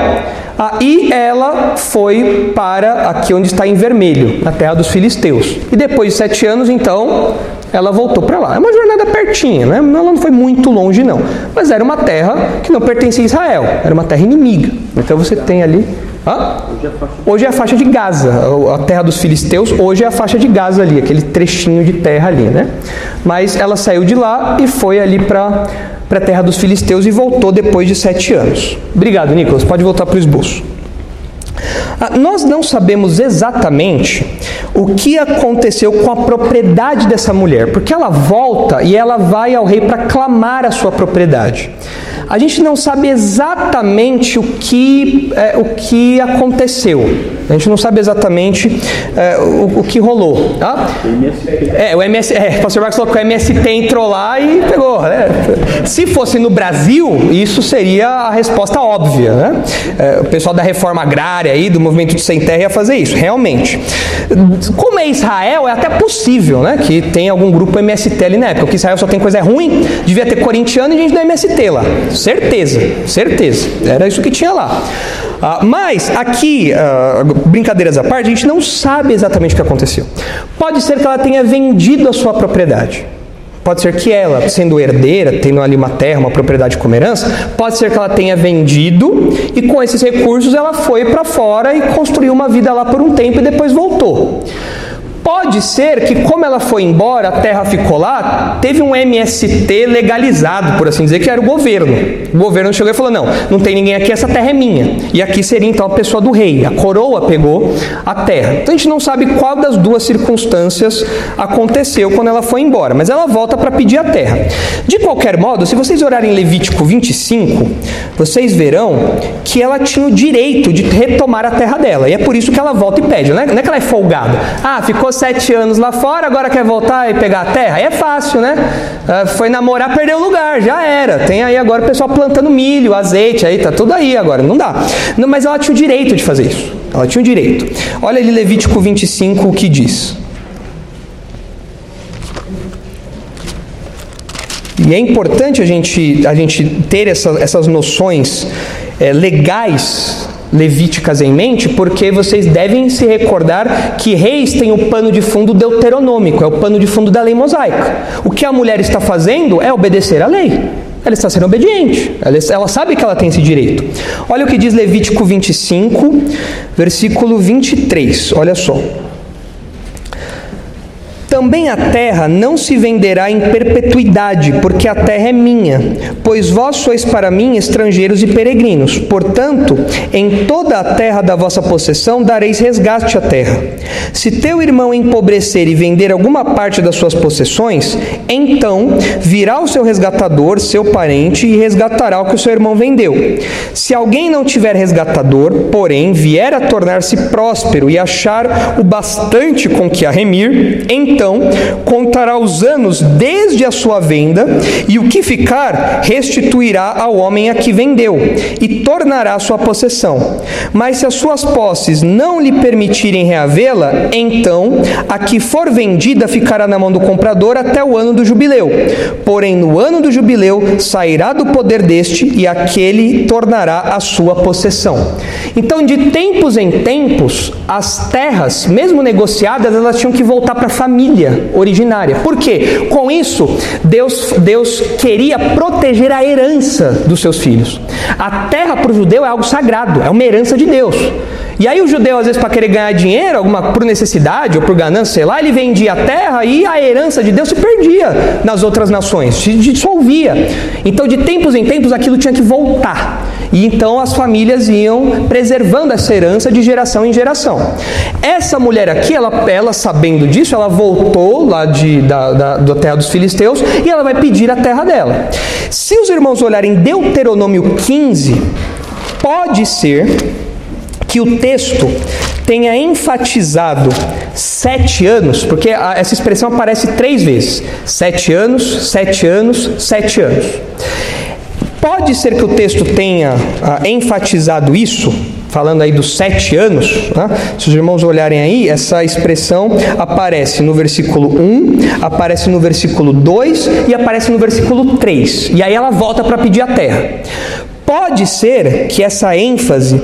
e ela foi para aqui onde está em vermelho, na terra dos filisteus. E depois de sete anos, então, ela voltou para lá. É uma jornada pertinha, né? Ela não foi muito longe, não. Mas era uma terra que não pertencia a Israel, era uma terra inimiga. Então você tem ali Hã? Hoje é a faixa de Gaza, a terra dos filisteus, hoje é a faixa de Gaza ali, aquele trechinho de terra ali, né? Mas ela saiu de lá e foi ali para a terra dos filisteus e voltou depois de sete anos. Obrigado, Nicolas. Pode voltar para o esboço. Ah, nós não sabemos exatamente o que aconteceu com a propriedade dessa mulher, porque ela volta e ela vai ao rei para clamar a sua propriedade. A gente não sabe exatamente o que, é, o que aconteceu. A gente não sabe exatamente é, o, o, que rolou. Tá? É, o é, o pastor Marcos falou que o MST entrou lá e pegou. Né? Se fosse no Brasil, isso seria a resposta óbvia. Né? É, o pessoal da reforma agrária aí, do movimento de sem terra ia fazer isso, realmente. Como é Israel, é até possível né, que tenha algum grupo MST ali na época, porque Israel só tem coisa ruim, devia ter corintiano e gente do MST lá. Certeza, certeza. Era isso que tinha lá. Ah, mas aqui, ah, brincadeiras à parte, a gente não sabe exatamente o que aconteceu. Pode ser que ela tenha vendido a sua propriedade. Pode ser que ela, sendo herdeira, tendo ali uma terra, uma propriedade como herança, pode ser que ela tenha vendido e com esses recursos ela foi para fora e construiu uma vida lá por um tempo e depois voltou. Pode ser que, como ela foi embora, a terra ficou lá, teve um MST legalizado, por assim dizer, que era o governo. O governo chegou e falou: não, não tem ninguém aqui, essa terra é minha. E aqui seria então a pessoa do rei. A coroa pegou a terra. Então a gente não sabe qual das duas circunstâncias aconteceu quando ela foi embora, mas ela volta para pedir a terra. De qualquer modo, se vocês olharem Levítico 25, vocês verão que ela tinha o direito de retomar a terra dela. E é por isso que ela volta e pede. Não é, não é que ela é folgada. Ah, ficou ficou sete anos lá fora, agora quer voltar e pegar a terra? É fácil, né? Ah, foi namorar, perdeu o lugar, já era. Tem aí agora o pessoal plantando milho, azeite, aí tá tudo aí agora, não dá. Não, mas ela tinha o direito de fazer isso. Ela tinha o direito. Olha ali Levítico 25 o que diz. E é importante a gente, a gente ter essa, essas noções é, legais levíticas em mente, porque vocês devem se recordar que reis têm o pano de fundo deuteronômico, é o pano de fundo da lei mosaica. O que a mulher está fazendo é obedecer à lei. Ela está sendo obediente, ela, ela sabe que ela tem esse direito. Olha o que diz Levítico 25, versículo 23, olha só. Também a terra não se venderá em perpetuidade, porque a terra é minha, pois vós sois para mim estrangeiros e peregrinos. Portanto, em toda a terra da vossa possessão dareis resgate à terra. Se teu irmão empobrecer e vender alguma parte das suas possessões, então virá o seu resgatador, seu parente, e resgatará o que o seu irmão vendeu. Se alguém não tiver resgatador, porém vier a tornar-se próspero e achar o bastante com que a remir, então então contará os anos desde a sua venda, e o que ficar restituirá ao homem a que vendeu, e tornará sua possessão. Mas se as suas posses não lhe permitirem reavê-la, então a que for vendida ficará na mão do comprador até o ano do jubileu. Porém, no ano do jubileu sairá do poder deste, e aquele tornará a sua possessão. Então, de tempos em tempos, as terras, mesmo negociadas, elas tinham que voltar para a família família originária. Por quê? Com isso, Deus, Deus queria proteger a herança dos seus filhos. A terra para o judeu é algo sagrado, é uma herança de Deus. E aí o judeu, às vezes, para querer ganhar dinheiro, alguma por necessidade ou por ganância, sei lá, ele vendia a terra e a herança de Deus se perdia nas outras nações, se dissolvia. Então, de tempos em tempos, aquilo tinha que voltar. E então as famílias iam preservando essa herança de geração em geração. Essa mulher aqui, ela, ela sabendo disso, ela voltou lá de, da, da, da terra dos filisteus e ela vai pedir a terra dela. Se os irmãos olharem Deuteronômio 15, pode ser que o texto tenha enfatizado sete anos, porque essa expressão aparece três vezes: sete anos, sete anos, sete anos. Pode ser que o texto tenha ah, enfatizado isso, falando aí dos sete anos. Né? Se os irmãos olharem aí, essa expressão aparece no versículo 1, aparece no versículo 2 e aparece no versículo 3. E aí ela volta para pedir a terra. Pode ser que essa ênfase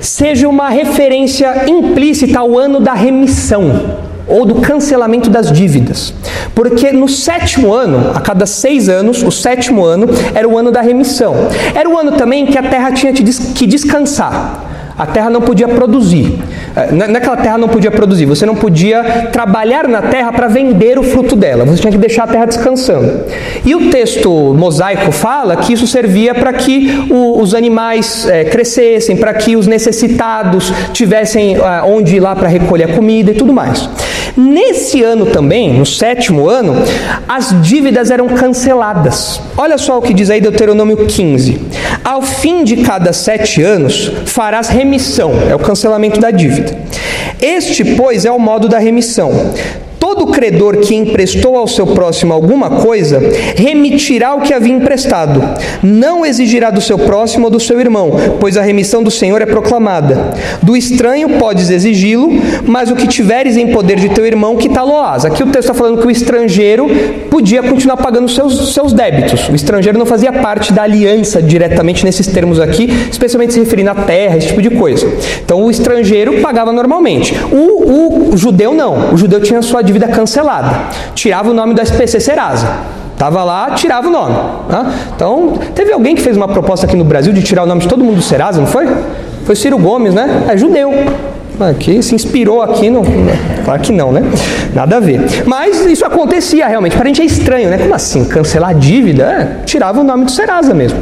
seja uma referência implícita ao ano da remissão ou do cancelamento das dívidas. Porque no sétimo ano, a cada seis anos, o sétimo ano era o ano da remissão. Era o ano também que a terra tinha que descansar. A terra não podia produzir. É, não é que a terra não podia produzir, você não podia trabalhar na terra para vender o fruto dela, você tinha que deixar a terra descansando. E o texto mosaico fala que isso servia para que o, os animais é, crescessem, para que os necessitados tivessem é, onde ir lá para recolher a comida e tudo mais. Nesse ano também, no sétimo ano, as dívidas eram canceladas. Olha só o que diz aí Deuteronômio 15: Ao fim de cada sete anos farás é o cancelamento da dívida. Este, pois, é o modo da remissão. Todo credor que emprestou ao seu próximo alguma coisa remitirá o que havia emprestado. Não exigirá do seu próximo ou do seu irmão, pois a remissão do Senhor é proclamada. Do estranho podes exigi-lo, mas o que tiveres em poder de teu irmão, que tal loás. Aqui o texto está falando que o estrangeiro podia continuar pagando seus, seus débitos. O estrangeiro não fazia parte da aliança diretamente nesses termos aqui, especialmente se referindo à terra, esse tipo de coisa. Então o estrangeiro pagava normalmente. O, o judeu não. O judeu tinha sua dívida cancelada. Tirava o nome do SPC Serasa. Estava lá, tirava o nome. Né? Então, teve alguém que fez uma proposta aqui no Brasil de tirar o nome de todo mundo do Serasa, não foi? Foi Ciro Gomes, né? É judeu. Aqui se inspirou aqui, no... claro que não, né? Nada a ver. Mas isso acontecia realmente. Para a gente é estranho, né? Como assim? Cancelar dívida? É, tirava o nome do Serasa mesmo.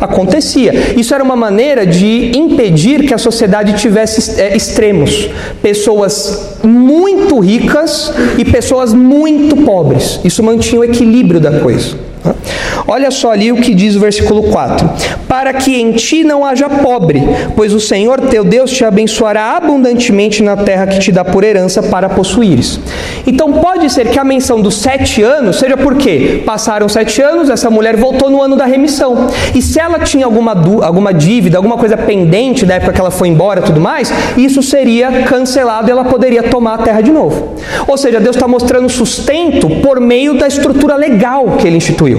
Acontecia. Isso era uma maneira de impedir que a sociedade tivesse é, extremos. Pessoas muito ricas e pessoas muito pobres. Isso mantinha o equilíbrio da coisa. Olha só ali o que diz o versículo 4: Para que em ti não haja pobre, pois o Senhor teu Deus te abençoará abundantemente na terra que te dá por herança para possuíres. Então pode ser que a menção dos sete anos seja porque passaram sete anos, essa mulher voltou no ano da remissão. E se ela tinha alguma, alguma dívida, alguma coisa pendente da época que ela foi embora tudo mais, isso seria cancelado e ela poderia tomar a terra de novo. Ou seja, Deus está mostrando sustento por meio da estrutura legal que ele instituiu.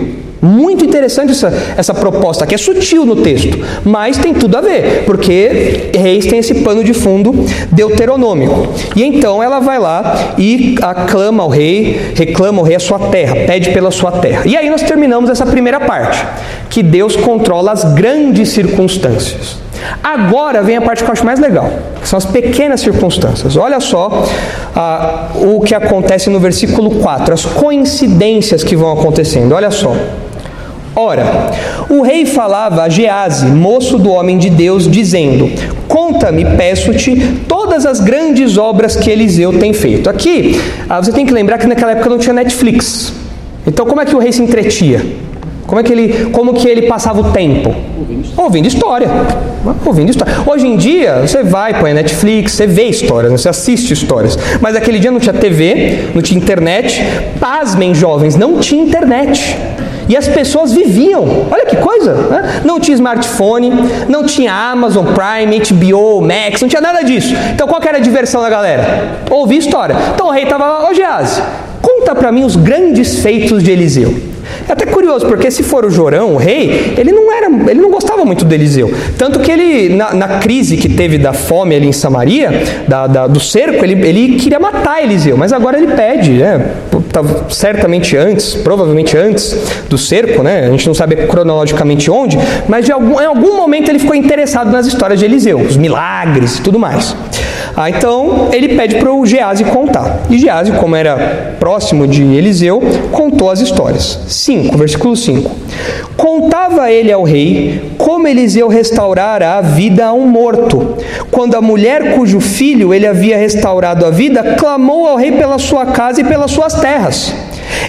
Muito interessante essa, essa proposta aqui, é sutil no texto, mas tem tudo a ver, porque Reis tem esse pano de fundo deuteronômico. E então ela vai lá e aclama ao rei, reclama ao rei a sua terra, pede pela sua terra. E aí nós terminamos essa primeira parte, que Deus controla as grandes circunstâncias. Agora vem a parte que eu acho mais legal, que são as pequenas circunstâncias. Olha só ah, o que acontece no versículo 4, as coincidências que vão acontecendo. Olha só. Ora, o rei falava a Gease, moço do homem de Deus, dizendo: Conta-me, peço-te, todas as grandes obras que Eliseu tem feito. Aqui, ah, você tem que lembrar que naquela época não tinha Netflix. Então, como é que o rei se entretia? Como é que ele, como que ele passava o tempo? Ouvindo história. Ouvindo história. Hoje em dia, você vai, põe a Netflix, você vê histórias, você assiste histórias. Mas aquele dia não tinha TV, não tinha internet. Pasmem, jovens, não tinha internet. E as pessoas viviam, olha que coisa, né? não tinha smartphone, não tinha Amazon Prime, HBO, Max, não tinha nada disso. Então qual era a diversão da galera? Ouvir história. Então o rei estava lá, ô Gease, conta para mim os grandes feitos de Eliseu. É até curioso, porque se for o Jorão, o rei, ele não era, ele não gostava muito do Eliseu. Tanto que ele, na, na crise que teve da fome ali em Samaria, da, da, do cerco, ele, ele queria matar Eliseu, mas agora ele pede, né? Certamente antes, provavelmente antes do cerco, né? A gente não sabe cronologicamente onde, mas de algum, em algum momento ele ficou interessado nas histórias de Eliseu, os milagres e tudo mais. Ah, então ele pede para o Gease contar. E Gease, como era próximo de Eliseu, contou as histórias. 5, versículo 5. Contava ele ao rei como Eliseu restaurara a vida a um morto. Quando a mulher cujo filho ele havia restaurado a vida clamou ao rei pela sua casa e pelas suas terras.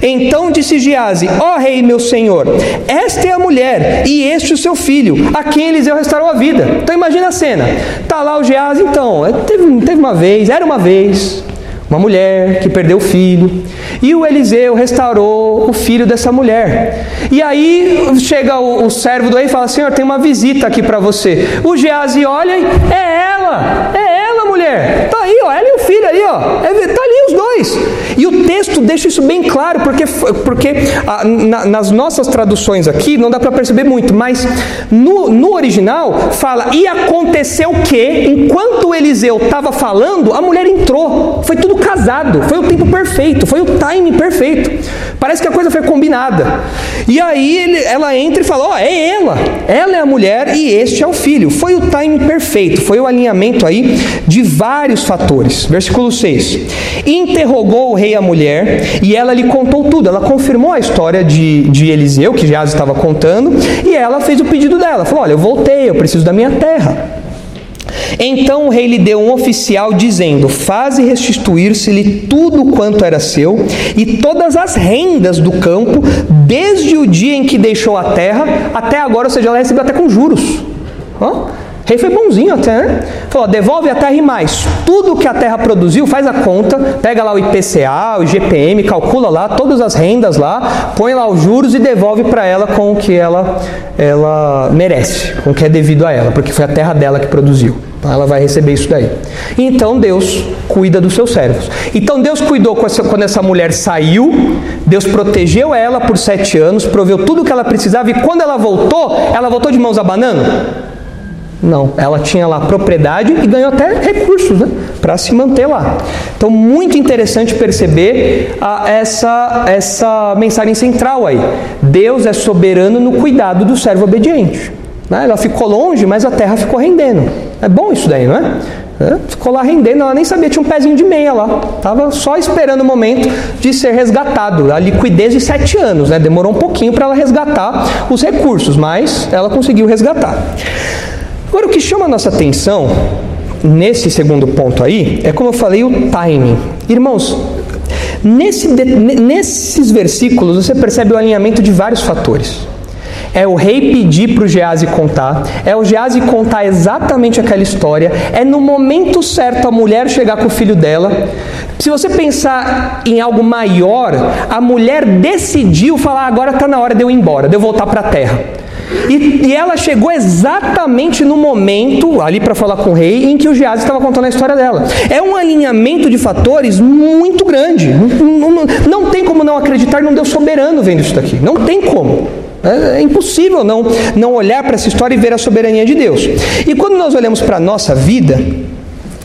Então disse Giase: Ó oh, rei, meu senhor, esta é a mulher e este o seu filho, a quem Eliseu restaurou a vida. Então imagina a cena: tá lá o Giase, então, teve, teve uma vez, era uma vez, uma mulher que perdeu o filho, e o Eliseu restaurou o filho dessa mulher. E aí chega o, o servo do rei e fala: Senhor, tem uma visita aqui para você. O Geazi olha e é ela, é ela, mulher. Tá aí, ó, ela e o filho aí, ó. É, tá ali os dois. E o texto deixa isso bem claro, porque, porque ah, na, nas nossas traduções aqui não dá para perceber muito, mas no, no original fala: e aconteceu que, enquanto Eliseu estava falando, a mulher entrou. Foi tudo casado, foi o tempo perfeito, foi o timing perfeito. Parece que a coisa foi combinada. E aí ele, ela entra e fala: Ó, oh, é ela, ela é a mulher e este é o filho. Foi o timing perfeito, foi o alinhamento aí de vários fatores. Versículo 6: Interrogou o rei a mulher e ela lhe contou tudo. Ela confirmou a história de, de Eliseu, que já estava contando, e ela fez o pedido dela: falou, Olha, eu voltei, eu preciso da minha terra. Então o rei lhe deu um oficial dizendo: Faze restituir-se-lhe tudo quanto era seu e todas as rendas do campo, desde o dia em que deixou a terra até agora, ou seja, ela recebeu até com juros. O rei foi bonzinho até, né? Falou: devolve a terra e mais. Tudo que a terra produziu, faz a conta, pega lá o IPCA, o IGPM, calcula lá todas as rendas lá, põe lá os juros e devolve para ela com o que ela, ela merece, com o que é devido a ela, porque foi a terra dela que produziu. Ela vai receber isso daí. Então Deus cuida dos seus servos. Então Deus cuidou quando essa mulher saiu, Deus protegeu ela por sete anos, proveu tudo o que ela precisava e quando ela voltou, ela voltou de mãos abanando? Não, ela tinha lá propriedade e ganhou até recursos né, para se manter lá. Então, muito interessante perceber ah, essa, essa mensagem central aí. Deus é soberano no cuidado do servo obediente. Né? Ela ficou longe, mas a terra ficou rendendo. É bom isso daí, não é? é? Ficou lá rendendo, ela nem sabia, tinha um pezinho de meia lá. Estava só esperando o momento de ser resgatado. A liquidez de sete anos, né? Demorou um pouquinho para ela resgatar os recursos, mas ela conseguiu resgatar. Agora, o que chama a nossa atenção nesse segundo ponto aí é, como eu falei, o timing. Irmãos, nesse, nesses versículos você percebe o alinhamento de vários fatores. É o rei pedir para o Gease contar, é o Gease contar exatamente aquela história, é no momento certo a mulher chegar com o filho dela. Se você pensar em algo maior, a mulher decidiu falar: agora está na hora de eu ir embora, de eu voltar para a terra. E, e, ela chegou exatamente no momento, ali para falar com o rei, em que o Gease estava contando a história dela. É um alinhamento de fatores muito grande. Não, não, não tem como não acreditar num Deus soberano vendo isso daqui. Não tem como. É, é impossível não, não olhar para essa história e ver a soberania de Deus. E quando nós olhamos para a nossa vida,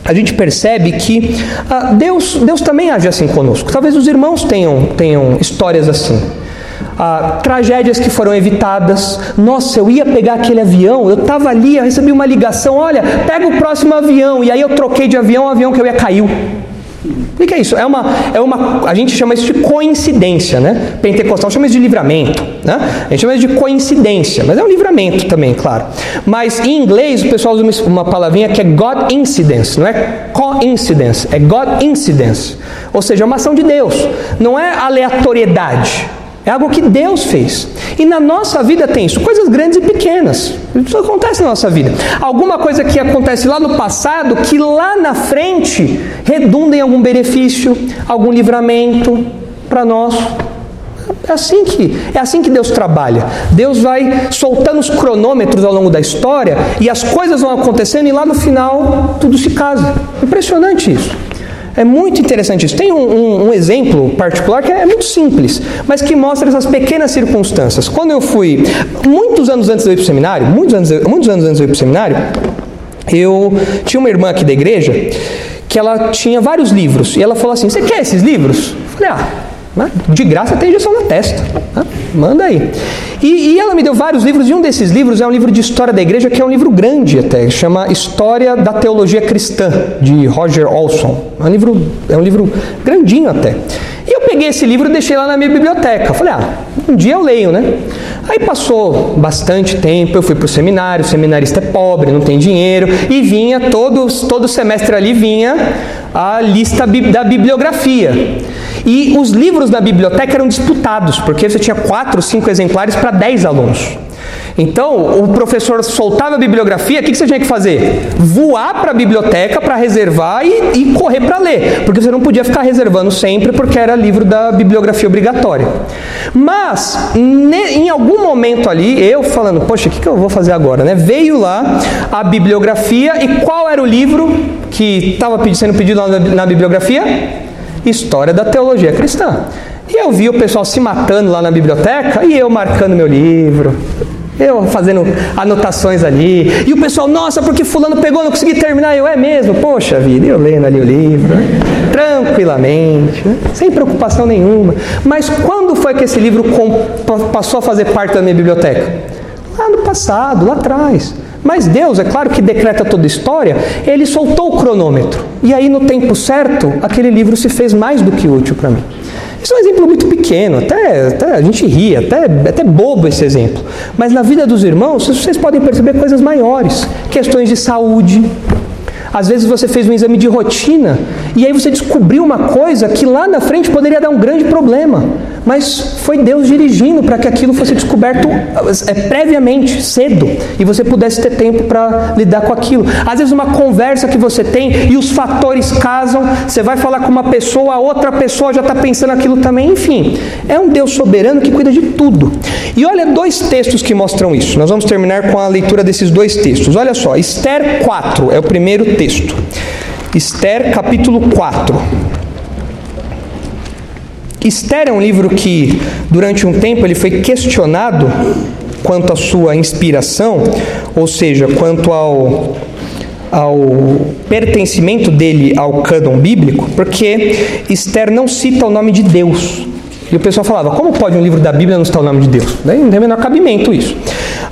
a gente percebe que ah, Deus, Deus também age assim conosco. Talvez os irmãos tenham, tenham histórias assim. Ah, tragédias que foram evitadas. Nossa, eu ia pegar aquele avião, eu estava ali, eu recebi uma ligação: olha, pega o próximo avião. E aí eu troquei de avião, o avião que eu ia caiu. O que é isso? É uma, é uma, a gente chama isso de coincidência, né? Pentecostal chama isso de livramento, né? A gente chama isso de coincidência, mas é um livramento também, claro. Mas em inglês o pessoal usa uma, palavrinha que é God incidence, não é coincidence, é God incidence. Ou seja, é uma ação de Deus, não é aleatoriedade. É algo que Deus fez. E na nossa vida tem isso, coisas grandes e pequenas. Isso acontece na nossa vida. Alguma coisa que acontece lá no passado, que lá na frente redunda em algum benefício, algum livramento para nós. É assim que é assim que Deus trabalha. Deus vai soltando os cronômetros ao longo da história e as coisas vão acontecendo e lá no final tudo se casa. Impressionante isso. É muito interessante isso. Tem um, um, um, exemplo particular que é muito simples, mas que mostra essas pequenas circunstâncias. Quando eu fui, muitos anos antes de eu ir para o seminário, muitos anos, muitos anos antes de eu ir para o seminário, eu tinha uma irmã aqui da igreja que ela tinha vários livros e ela falou assim: Você quer esses livros? Eu falei: Ah? De graça tem injeção na testa. Né? Manda aí. E, e, ela me deu vários livros, e um desses livros é um livro de história da igreja, que é um livro grande até, chama História da Teologia Cristã, de Roger Olson. É um livro, é um livro grandinho até. E eu peguei esse livro e deixei lá na minha biblioteca. Falei, ah, um dia eu leio, né? Aí passou bastante tempo, eu fui para o seminário, o seminarista é pobre, não tem dinheiro, e vinha, todos, todo semestre ali vinha a lista da bibliografia. E os livros da biblioteca eram disputados, porque você tinha quatro, cinco exemplares para dez alunos. Então, o professor soltava a bibliografia, o que você tinha que fazer? Voar para a biblioteca para reservar e, e correr para ler, porque você não podia ficar reservando sempre, porque era livro da bibliografia obrigatória. Mas, em algum momento ali, eu falando, poxa, o que, que eu vou fazer agora? Né? Veio lá a bibliografia e qual era o livro que estava sendo pedido na, na bibliografia? História da Teologia Cristã. E eu vi o pessoal se matando lá na biblioteca e eu marcando meu livro, eu fazendo anotações ali. E o pessoal, nossa, porque fulano pegou, não consegui terminar. Eu, é mesmo? Poxa vida, eu lendo ali o livro, tranquilamente, sem preocupação nenhuma. Mas quando foi que esse livro passou a fazer parte da minha biblioteca? Lá no passado, lá atrás. Mas Deus, é claro que decreta toda a história, ele soltou o cronômetro. E aí, no tempo certo, aquele livro se fez mais do que útil para mim. Isso é um exemplo muito pequeno, até, até a gente ri, até, até bobo esse exemplo. Mas na vida dos irmãos, vocês podem perceber coisas maiores, questões de saúde, às vezes você fez um exame de rotina e aí você descobriu uma coisa que lá na frente poderia dar um grande problema, mas foi Deus dirigindo para que aquilo fosse descoberto é, previamente, cedo, e você pudesse ter tempo para lidar com aquilo. Às vezes uma conversa que você tem e os fatores casam, você vai falar com uma pessoa, a outra pessoa já está pensando aquilo também, enfim. É um Deus soberano que cuida de tudo. E olha dois textos que mostram isso. Nós vamos terminar com a leitura desses dois textos. Olha só, Esther 4 é o primeiro texto. Esther, capítulo 4. Esther é um livro que, durante um tempo, ele foi questionado quanto à sua inspiração, ou seja, quanto ao, ao pertencimento dele ao cânon bíblico, porque Esther não cita o nome de Deus. E o pessoal falava, como pode um livro da Bíblia não citar o nome de Deus? Daí não tem o menor cabimento isso.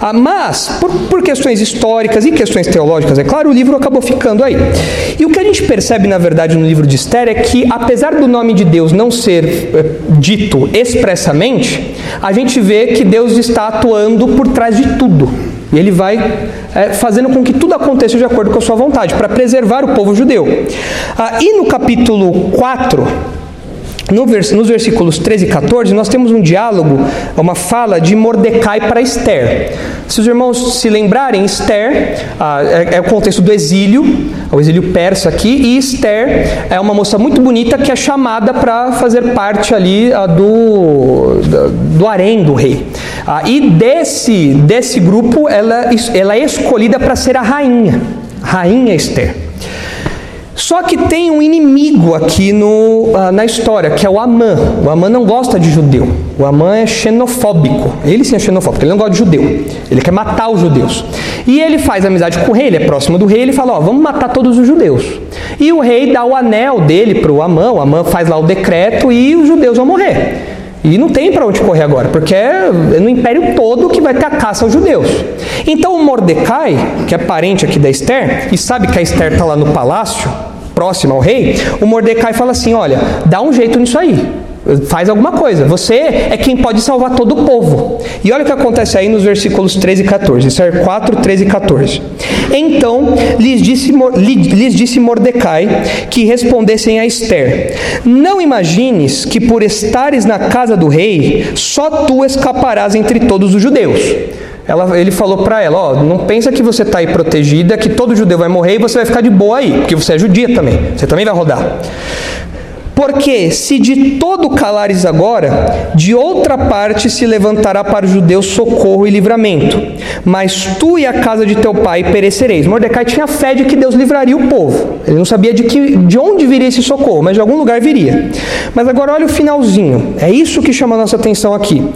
Ah, mas, por, por, questões históricas e questões teológicas, é claro, o livro acabou ficando aí. E o que a gente percebe, na verdade, no livro de Esther é que, apesar do nome de Deus não ser é, dito expressamente, a gente vê que Deus está atuando por trás de tudo. E ele vai é, fazendo com que tudo aconteça de acordo com a sua vontade, para preservar o povo judeu. Ah, e no capítulo 4, no vers nos versículos 13 e 14, nós temos um diálogo, uma fala de Mordecai para Esther. Se os irmãos se lembrarem, Esther ah, é, é, o contexto do exílio, o exílio persa aqui, e Esther é uma moça muito bonita que é chamada para fazer parte ali ah, do, do, do harém do rei. Ah, e desse, desse grupo, ela, ela é escolhida para ser a rainha, rainha Esther. Só que tem um inimigo aqui no, uh, na história, que é o Amã. O Amã não gosta de judeu. O Amã é xenofóbico. Ele sim é xenofóbico, ele não gosta de judeu. Ele quer matar os judeus. E ele faz amizade com o rei, ele é próximo do rei, ele fala: Ó, vamos matar todos os judeus. E o rei dá o anel dele para o Amã, o Amã faz lá o decreto e os judeus vão morrer. E não tem para onde correr agora, porque é no império todo que vai ter a caça aos judeus. Então o Mordecai, que é parente aqui da Esther, e sabe que a Esther está lá no palácio, próximo ao rei, o Mordecai fala assim: olha, dá um jeito nisso aí. Faz alguma coisa. Você é quem pode salvar todo o povo. E olha o que acontece aí nos versículos 13 e 14. Isso é 4, 13 e 14. Então lhes disse, lhes disse Mordecai que respondessem a Esther: Não imagines que por estares na casa do rei, só tu escaparás entre todos os judeus. Ela, ele falou para ela: Ó, não pensa que você está aí protegida, que todo judeu vai morrer e você vai ficar de boa aí, porque você é judia também, você também vai rodar. Porque se de todo calares agora, de outra parte se levantará para os judeus socorro e livramento. Mas tu e a casa de teu pai perecereis. Mordecai tinha fé de que Deus livraria o povo. Ele não sabia de, que, de onde viria esse socorro, mas de algum lugar viria. Mas agora olha o finalzinho. É isso que chama a nossa atenção aqui.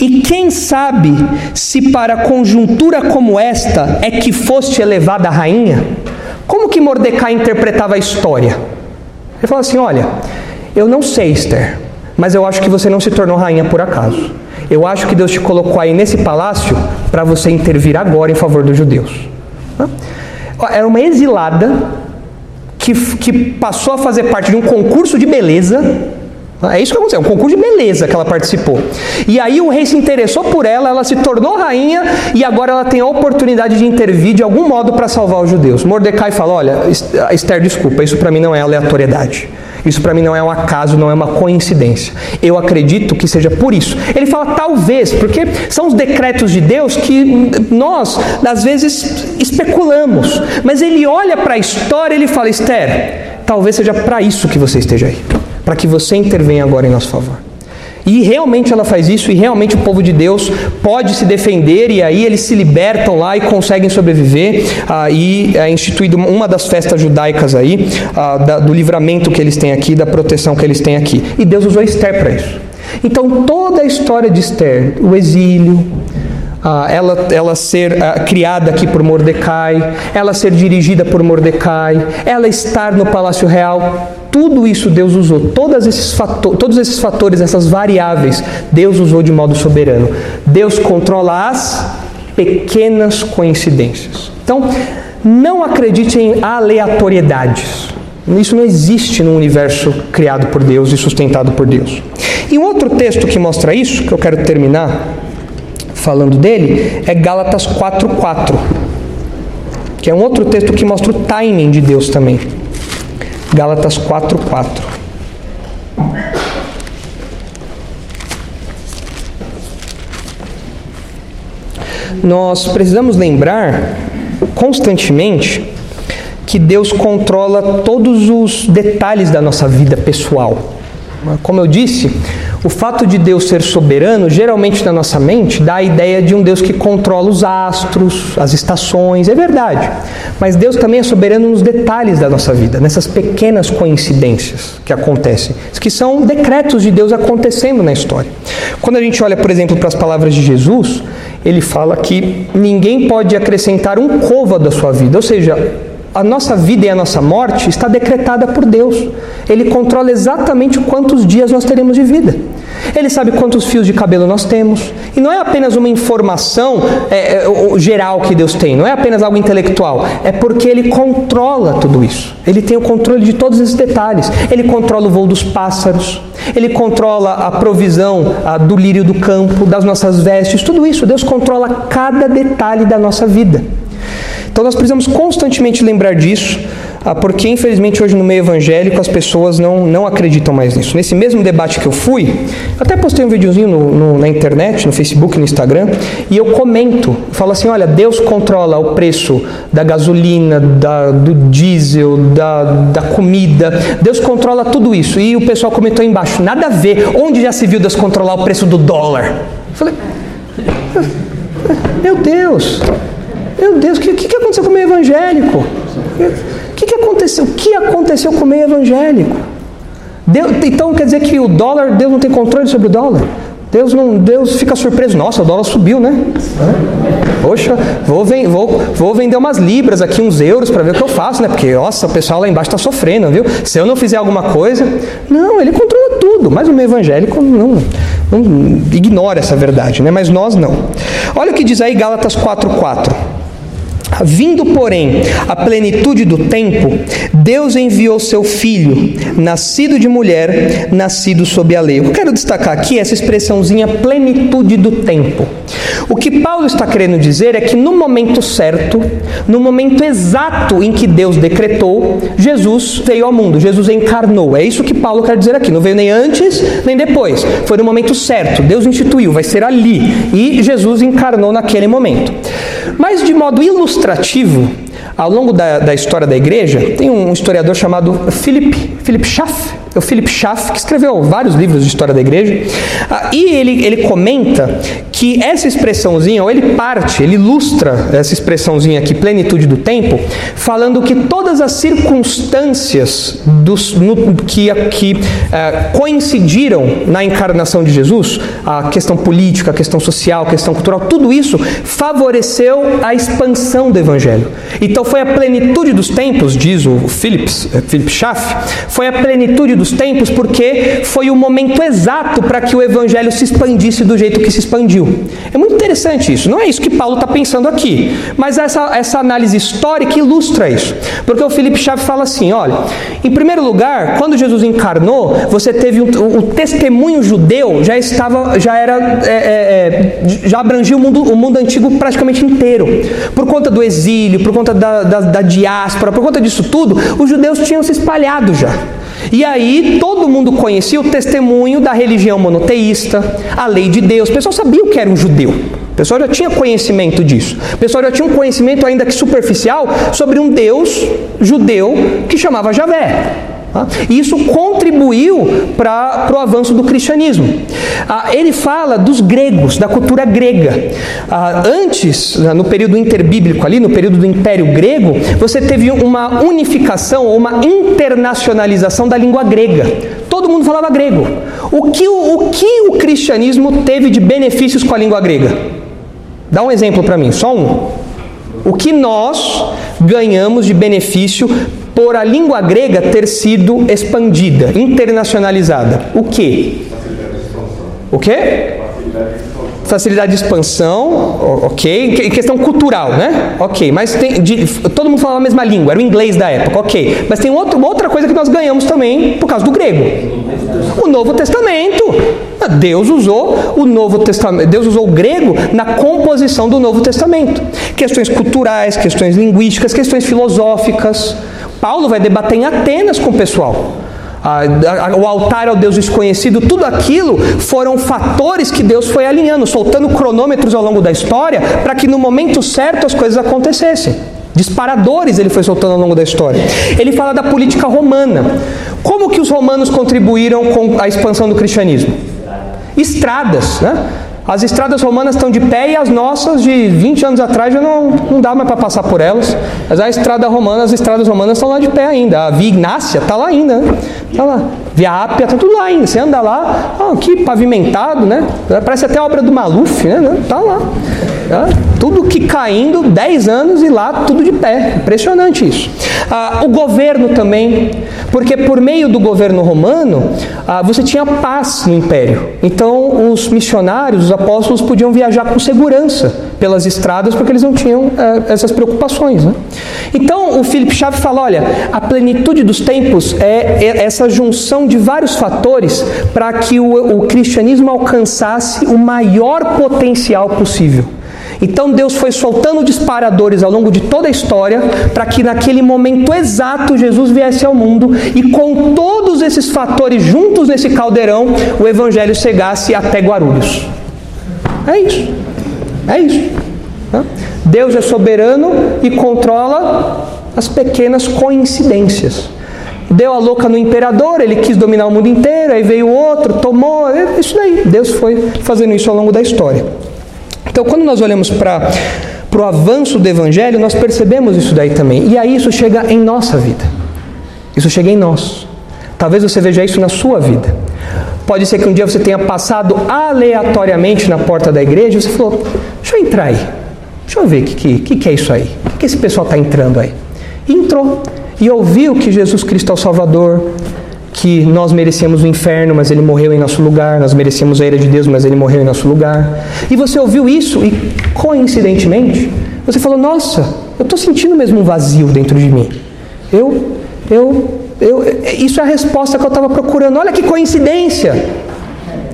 E quem sabe se para conjuntura como esta é que foste elevada a rainha? Como que Mordecai interpretava a história? Ele falou assim: olha. Eu não sei, Esther, mas eu acho que você não se tornou rainha por acaso. Eu acho que Deus te colocou aí nesse palácio para você intervir agora em favor dos judeus. Era uma exilada que, que passou a fazer parte de um concurso de beleza. É isso que aconteceu, um concurso de beleza que ela participou. E aí o rei se interessou por ela, ela se tornou rainha e agora ela tem a oportunidade de intervir de algum modo para salvar os judeus. Mordecai fala: Olha, Esther, desculpa, isso para mim não é aleatoriedade. Isso para mim não é um acaso, não é uma coincidência. Eu acredito que seja por isso. Ele fala talvez, porque são os decretos de Deus que nós, às vezes, especulamos. Mas ele olha para a história e ele fala: Esther, talvez seja para isso que você esteja aí. Para que você intervenha agora em nosso favor. E realmente ela faz isso, e realmente o povo de Deus pode se defender, e aí eles se libertam lá e conseguem sobreviver. Ah, e é instituído uma das festas judaicas aí, ah, da, do livramento que eles têm aqui, da proteção que eles têm aqui. E Deus usou Esther para isso. Então toda a história de Esther, o exílio, ah, ela, ela ser ah, criada aqui por Mordecai, ela ser dirigida por Mordecai, ela estar no palácio real, tudo isso Deus usou, todos esses, fatores, todos esses fatores, essas variáveis, Deus usou de modo soberano. Deus controla as pequenas coincidências. Então, não acredite em aleatoriedades. Isso não existe no universo criado por Deus e sustentado por Deus. E um outro texto que mostra isso, que eu quero terminar falando dele, é Gálatas 4:4, que é um outro texto que mostra o timing de Deus também. Gálatas 4:4. Nós precisamos lembrar constantemente que Deus controla todos os detalhes da nossa vida pessoal. Como eu disse, o fato de Deus ser soberano, geralmente na nossa mente, dá a ideia de um Deus que controla os astros, as estações, é verdade. Mas Deus também é soberano nos detalhes da nossa vida, nessas pequenas coincidências que acontecem, que são decretos de Deus acontecendo na história. Quando a gente olha, por exemplo, para as palavras de Jesus, ele fala que ninguém pode acrescentar um côvado à sua vida, ou seja, a nossa vida e a nossa morte está decretada por Deus. Ele controla exatamente quantos dias nós teremos de vida. Ele sabe quantos fios de cabelo nós temos. E não é apenas uma informação é, é, geral que Deus tem, não é apenas algo intelectual. É porque Ele controla tudo isso. Ele tem o controle de todos esses detalhes. Ele controla o voo dos pássaros. Ele controla a provisão a, do lírio do campo, das nossas vestes. Tudo isso. Deus controla cada detalhe da nossa vida. Então nós precisamos constantemente lembrar disso, ah, porque infelizmente hoje no meio evangélico as pessoas não, não acreditam mais nisso. Nesse mesmo debate que eu fui, até postei um videozinho no, no, na internet, no Facebook, no Instagram, e eu comento, falo assim, olha, Deus controla o preço da gasolina, da, do diesel, da, da comida, Deus controla tudo isso. E o pessoal comentou embaixo, nada a ver, onde já se viu Deus controlar o preço do dólar? Eu falei, meu Deus, meu Deus, o que, que aconteceu com o meio evangélico? O que, que aconteceu? O que aconteceu com o meio evangélico? Deus, então quer dizer que o dólar, Deus não tem controle sobre o dólar? Deus não, Deus fica surpreso. Nossa, o dólar subiu, né? Poxa, vou, vou, vou vender umas libras aqui, uns euros, para ver o que eu faço, né? Porque, nossa, o pessoal lá embaixo está sofrendo, viu? Se eu não fizer alguma coisa. Não, ele controla tudo. Mas o meio evangélico não, não ignora essa verdade, né? Mas nós não. Olha o que diz aí Gálatas 4,4. Vindo, porém, a plenitude do tempo, Deus enviou seu filho, nascido de mulher, nascido sob a lei. Eu quero destacar aqui essa expressãozinha plenitude do tempo. O que Paulo está querendo dizer é que no momento certo, no momento exato em que Deus decretou, Jesus veio ao mundo, Jesus encarnou. É isso que Paulo quer dizer aqui. Não veio nem antes, nem depois. Foi no momento certo. Deus instituiu, vai ser ali. E Jesus encarnou naquele momento. Mas de modo ilustrativo, ao longo da, da história da igreja, tem um historiador chamado Philip, Philip Schaff, o Philip Schaff, que escreveu vários livros de história da igreja, ah, e ele, ele comenta que essa expressãozinha, ou ele parte, ele ilustra essa expressãozinha aqui, plenitude do tempo, falando que todas as circunstâncias dos, no, que, que uh, coincidiram na encarnação de Jesus, a questão política, a questão social, a questão cultural, tudo isso favoreceu a expansão do evangelho. Então foi a plenitude dos tempos, diz o eh, Philip Schaff, foi a plenitude dos tempos porque foi o momento exato para que o evangelho se expandisse do jeito que se expandiu. É muito interessante isso. Não é isso que Paulo está pensando aqui, mas essa, essa análise histórica ilustra isso. Porque o Felipe Chave fala assim: olha, em primeiro lugar, quando Jesus encarnou, você teve um, o, o testemunho judeu já estava, já era, é, é, é, já abrangia o mundo, o mundo antigo praticamente inteiro. Por conta do exílio, por conta da, da, da diáspora, por conta disso tudo, os judeus tinham se espalhado já. E aí todo mundo conhecia o testemunho da religião monoteísta, a lei de Deus. O pessoal sabia o que era um judeu. O pessoal já tinha conhecimento disso. O pessoal já tinha um conhecimento, ainda que superficial, sobre um Deus judeu que chamava Javé. Tá? E isso contribuiu para o avanço do cristianismo. Ah, ele fala dos gregos, da cultura grega. Ah, antes, no período interbíblico ali, no período do Império Grego, você teve uma unificação ou uma internacionalização da língua grega. Todo mundo falava grego. O que o, o que o cristianismo teve de benefícios com a língua grega? Dá um exemplo para mim, só um. O que nós ganhamos de benefício por a língua grega ter sido expandida, internacionalizada. O que? O quê? Facilidade de expansão, ok. Questão cultural, né? Ok. Mas tem, de, todo mundo falava a mesma língua, era o inglês da época, ok. Mas tem outro, outra coisa que nós ganhamos também por causa do grego: o Novo Testamento. Deus usou o Novo Testamento, Deus usou o grego na composição do Novo Testamento. Questões culturais, questões linguísticas, questões filosóficas. Paulo vai debater em Atenas com o pessoal. o altar ao Deus desconhecido, tudo aquilo foram fatores que Deus foi alinhando, soltando cronômetros ao longo da história para que no momento certo as coisas acontecessem. Disparadores ele foi soltando ao longo da história. Ele fala da política romana. Como que os romanos contribuíram com a expansão do cristianismo? Estradas, né? As estradas romanas estão de pé e as nossas de 20 anos atrás já não, não dá mais para passar por elas. Mas a estrada romana, as estradas romanas estão lá de pé ainda. A Via Ignácia está lá ainda. Está lá. Via Ápia está tudo lá ainda. Você anda lá, oh, aqui pavimentado, né? Parece até obra do Maluf, né? Está lá. Tá? Tudo que caindo, 10 anos e lá tudo de pé. Impressionante isso. Ah, o governo também, porque por meio do governo romano, ah, você tinha paz no império. Então os missionários, os apóstolos podiam viajar com segurança pelas estradas porque eles não tinham eh, essas preocupações. Né? Então o Philip Chave fala: olha, a plenitude dos tempos é, é essa junção de vários fatores para que o, o cristianismo alcançasse o maior potencial possível. Então Deus foi soltando disparadores ao longo de toda a história para que naquele momento exato Jesus viesse ao mundo e com todos esses fatores juntos nesse caldeirão o evangelho chegasse até Guarulhos. É isso. É isso. Deus é soberano e controla as pequenas coincidências. Deu a louca no imperador, ele quis dominar o mundo inteiro, aí veio outro, tomou, é isso daí. Deus foi fazendo isso ao longo da história. Então, quando nós olhamos para o avanço do Evangelho, nós percebemos isso daí também. E aí isso chega em nossa vida. Isso chega em nós. Talvez você veja isso na sua vida. Pode ser que um dia você tenha passado aleatoriamente na porta da igreja e você falou: Deixa eu entrar aí. Deixa eu ver o que, que, que é isso aí. O que, esse pessoal está entrando aí? E entrou. E ouviu que Jesus Cristo é o Salvador, que nós merecíamos o inferno, mas ele morreu em nosso lugar, nós merecíamos a ira de Deus, mas ele morreu em nosso lugar. E você ouviu isso e, coincidentemente, você falou: Nossa, eu estou sentindo mesmo um vazio dentro de mim. Eu, eu, eu, isso é a resposta que eu estava procurando. Olha que coincidência!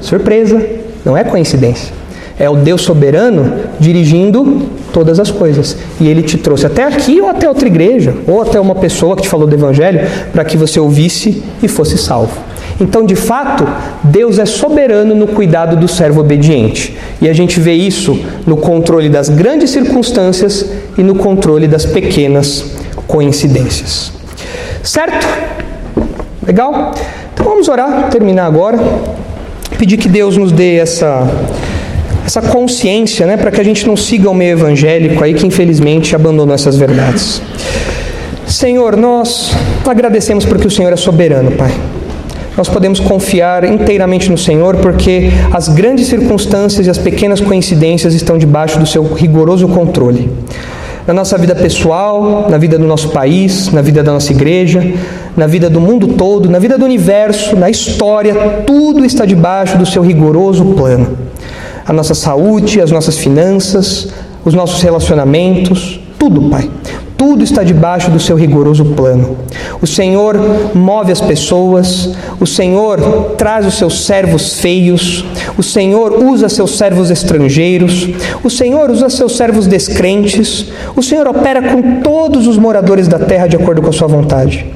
Surpresa, não é coincidência. É o Deus soberano dirigindo todas as coisas. E ele te trouxe até aqui ou até outra igreja, ou até uma pessoa que te falou do evangelho, para que você ouvisse e fosse salvo. Então, de fato, Deus é soberano no cuidado do servo obediente. E a gente vê isso no controle das grandes circunstâncias e no controle das pequenas coincidências. Certo? Legal? Então vamos orar, terminar agora. Pedir que Deus nos dê essa essa consciência, né, para que a gente não siga o meio evangélico aí que infelizmente abandonou essas verdades. Senhor, nós agradecemos porque o Senhor é soberano, Pai. Nós podemos confiar inteiramente no Senhor porque as grandes circunstâncias e as pequenas coincidências estão debaixo do seu rigoroso controle. Na nossa vida pessoal, na vida do nosso país, na vida da nossa igreja, na vida do mundo todo, na vida do universo, na história, tudo está debaixo do seu rigoroso plano a nossa saúde, as nossas finanças, os nossos relacionamentos, tudo, Pai. Tudo está debaixo do seu rigoroso plano. O Senhor move as pessoas, o Senhor traz os seus servos feios, o Senhor usa seus servos estrangeiros, o Senhor usa seus servos descrentes, o Senhor opera com todos os moradores da terra de acordo com a sua vontade.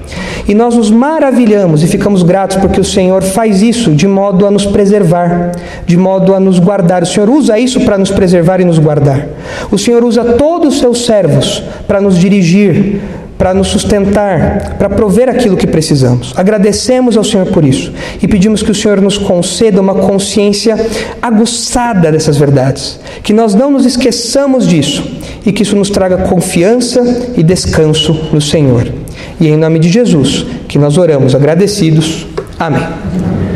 E nós nos maravilhamos e ficamos gratos porque o Senhor faz isso de modo a nos preservar, de modo a nos guardar. O Senhor usa isso para nos preservar e nos guardar. O Senhor usa todos os seus servos para nos dirigir, para nos sustentar, para prover aquilo que precisamos. Agradecemos ao Senhor por isso e pedimos que o Senhor nos conceda uma consciência aguçada dessas verdades, que nós não nos esqueçamos disso e que isso nos traga confiança e descanso no Senhor. E é em nome de Jesus que nós oramos agradecidos. Amém.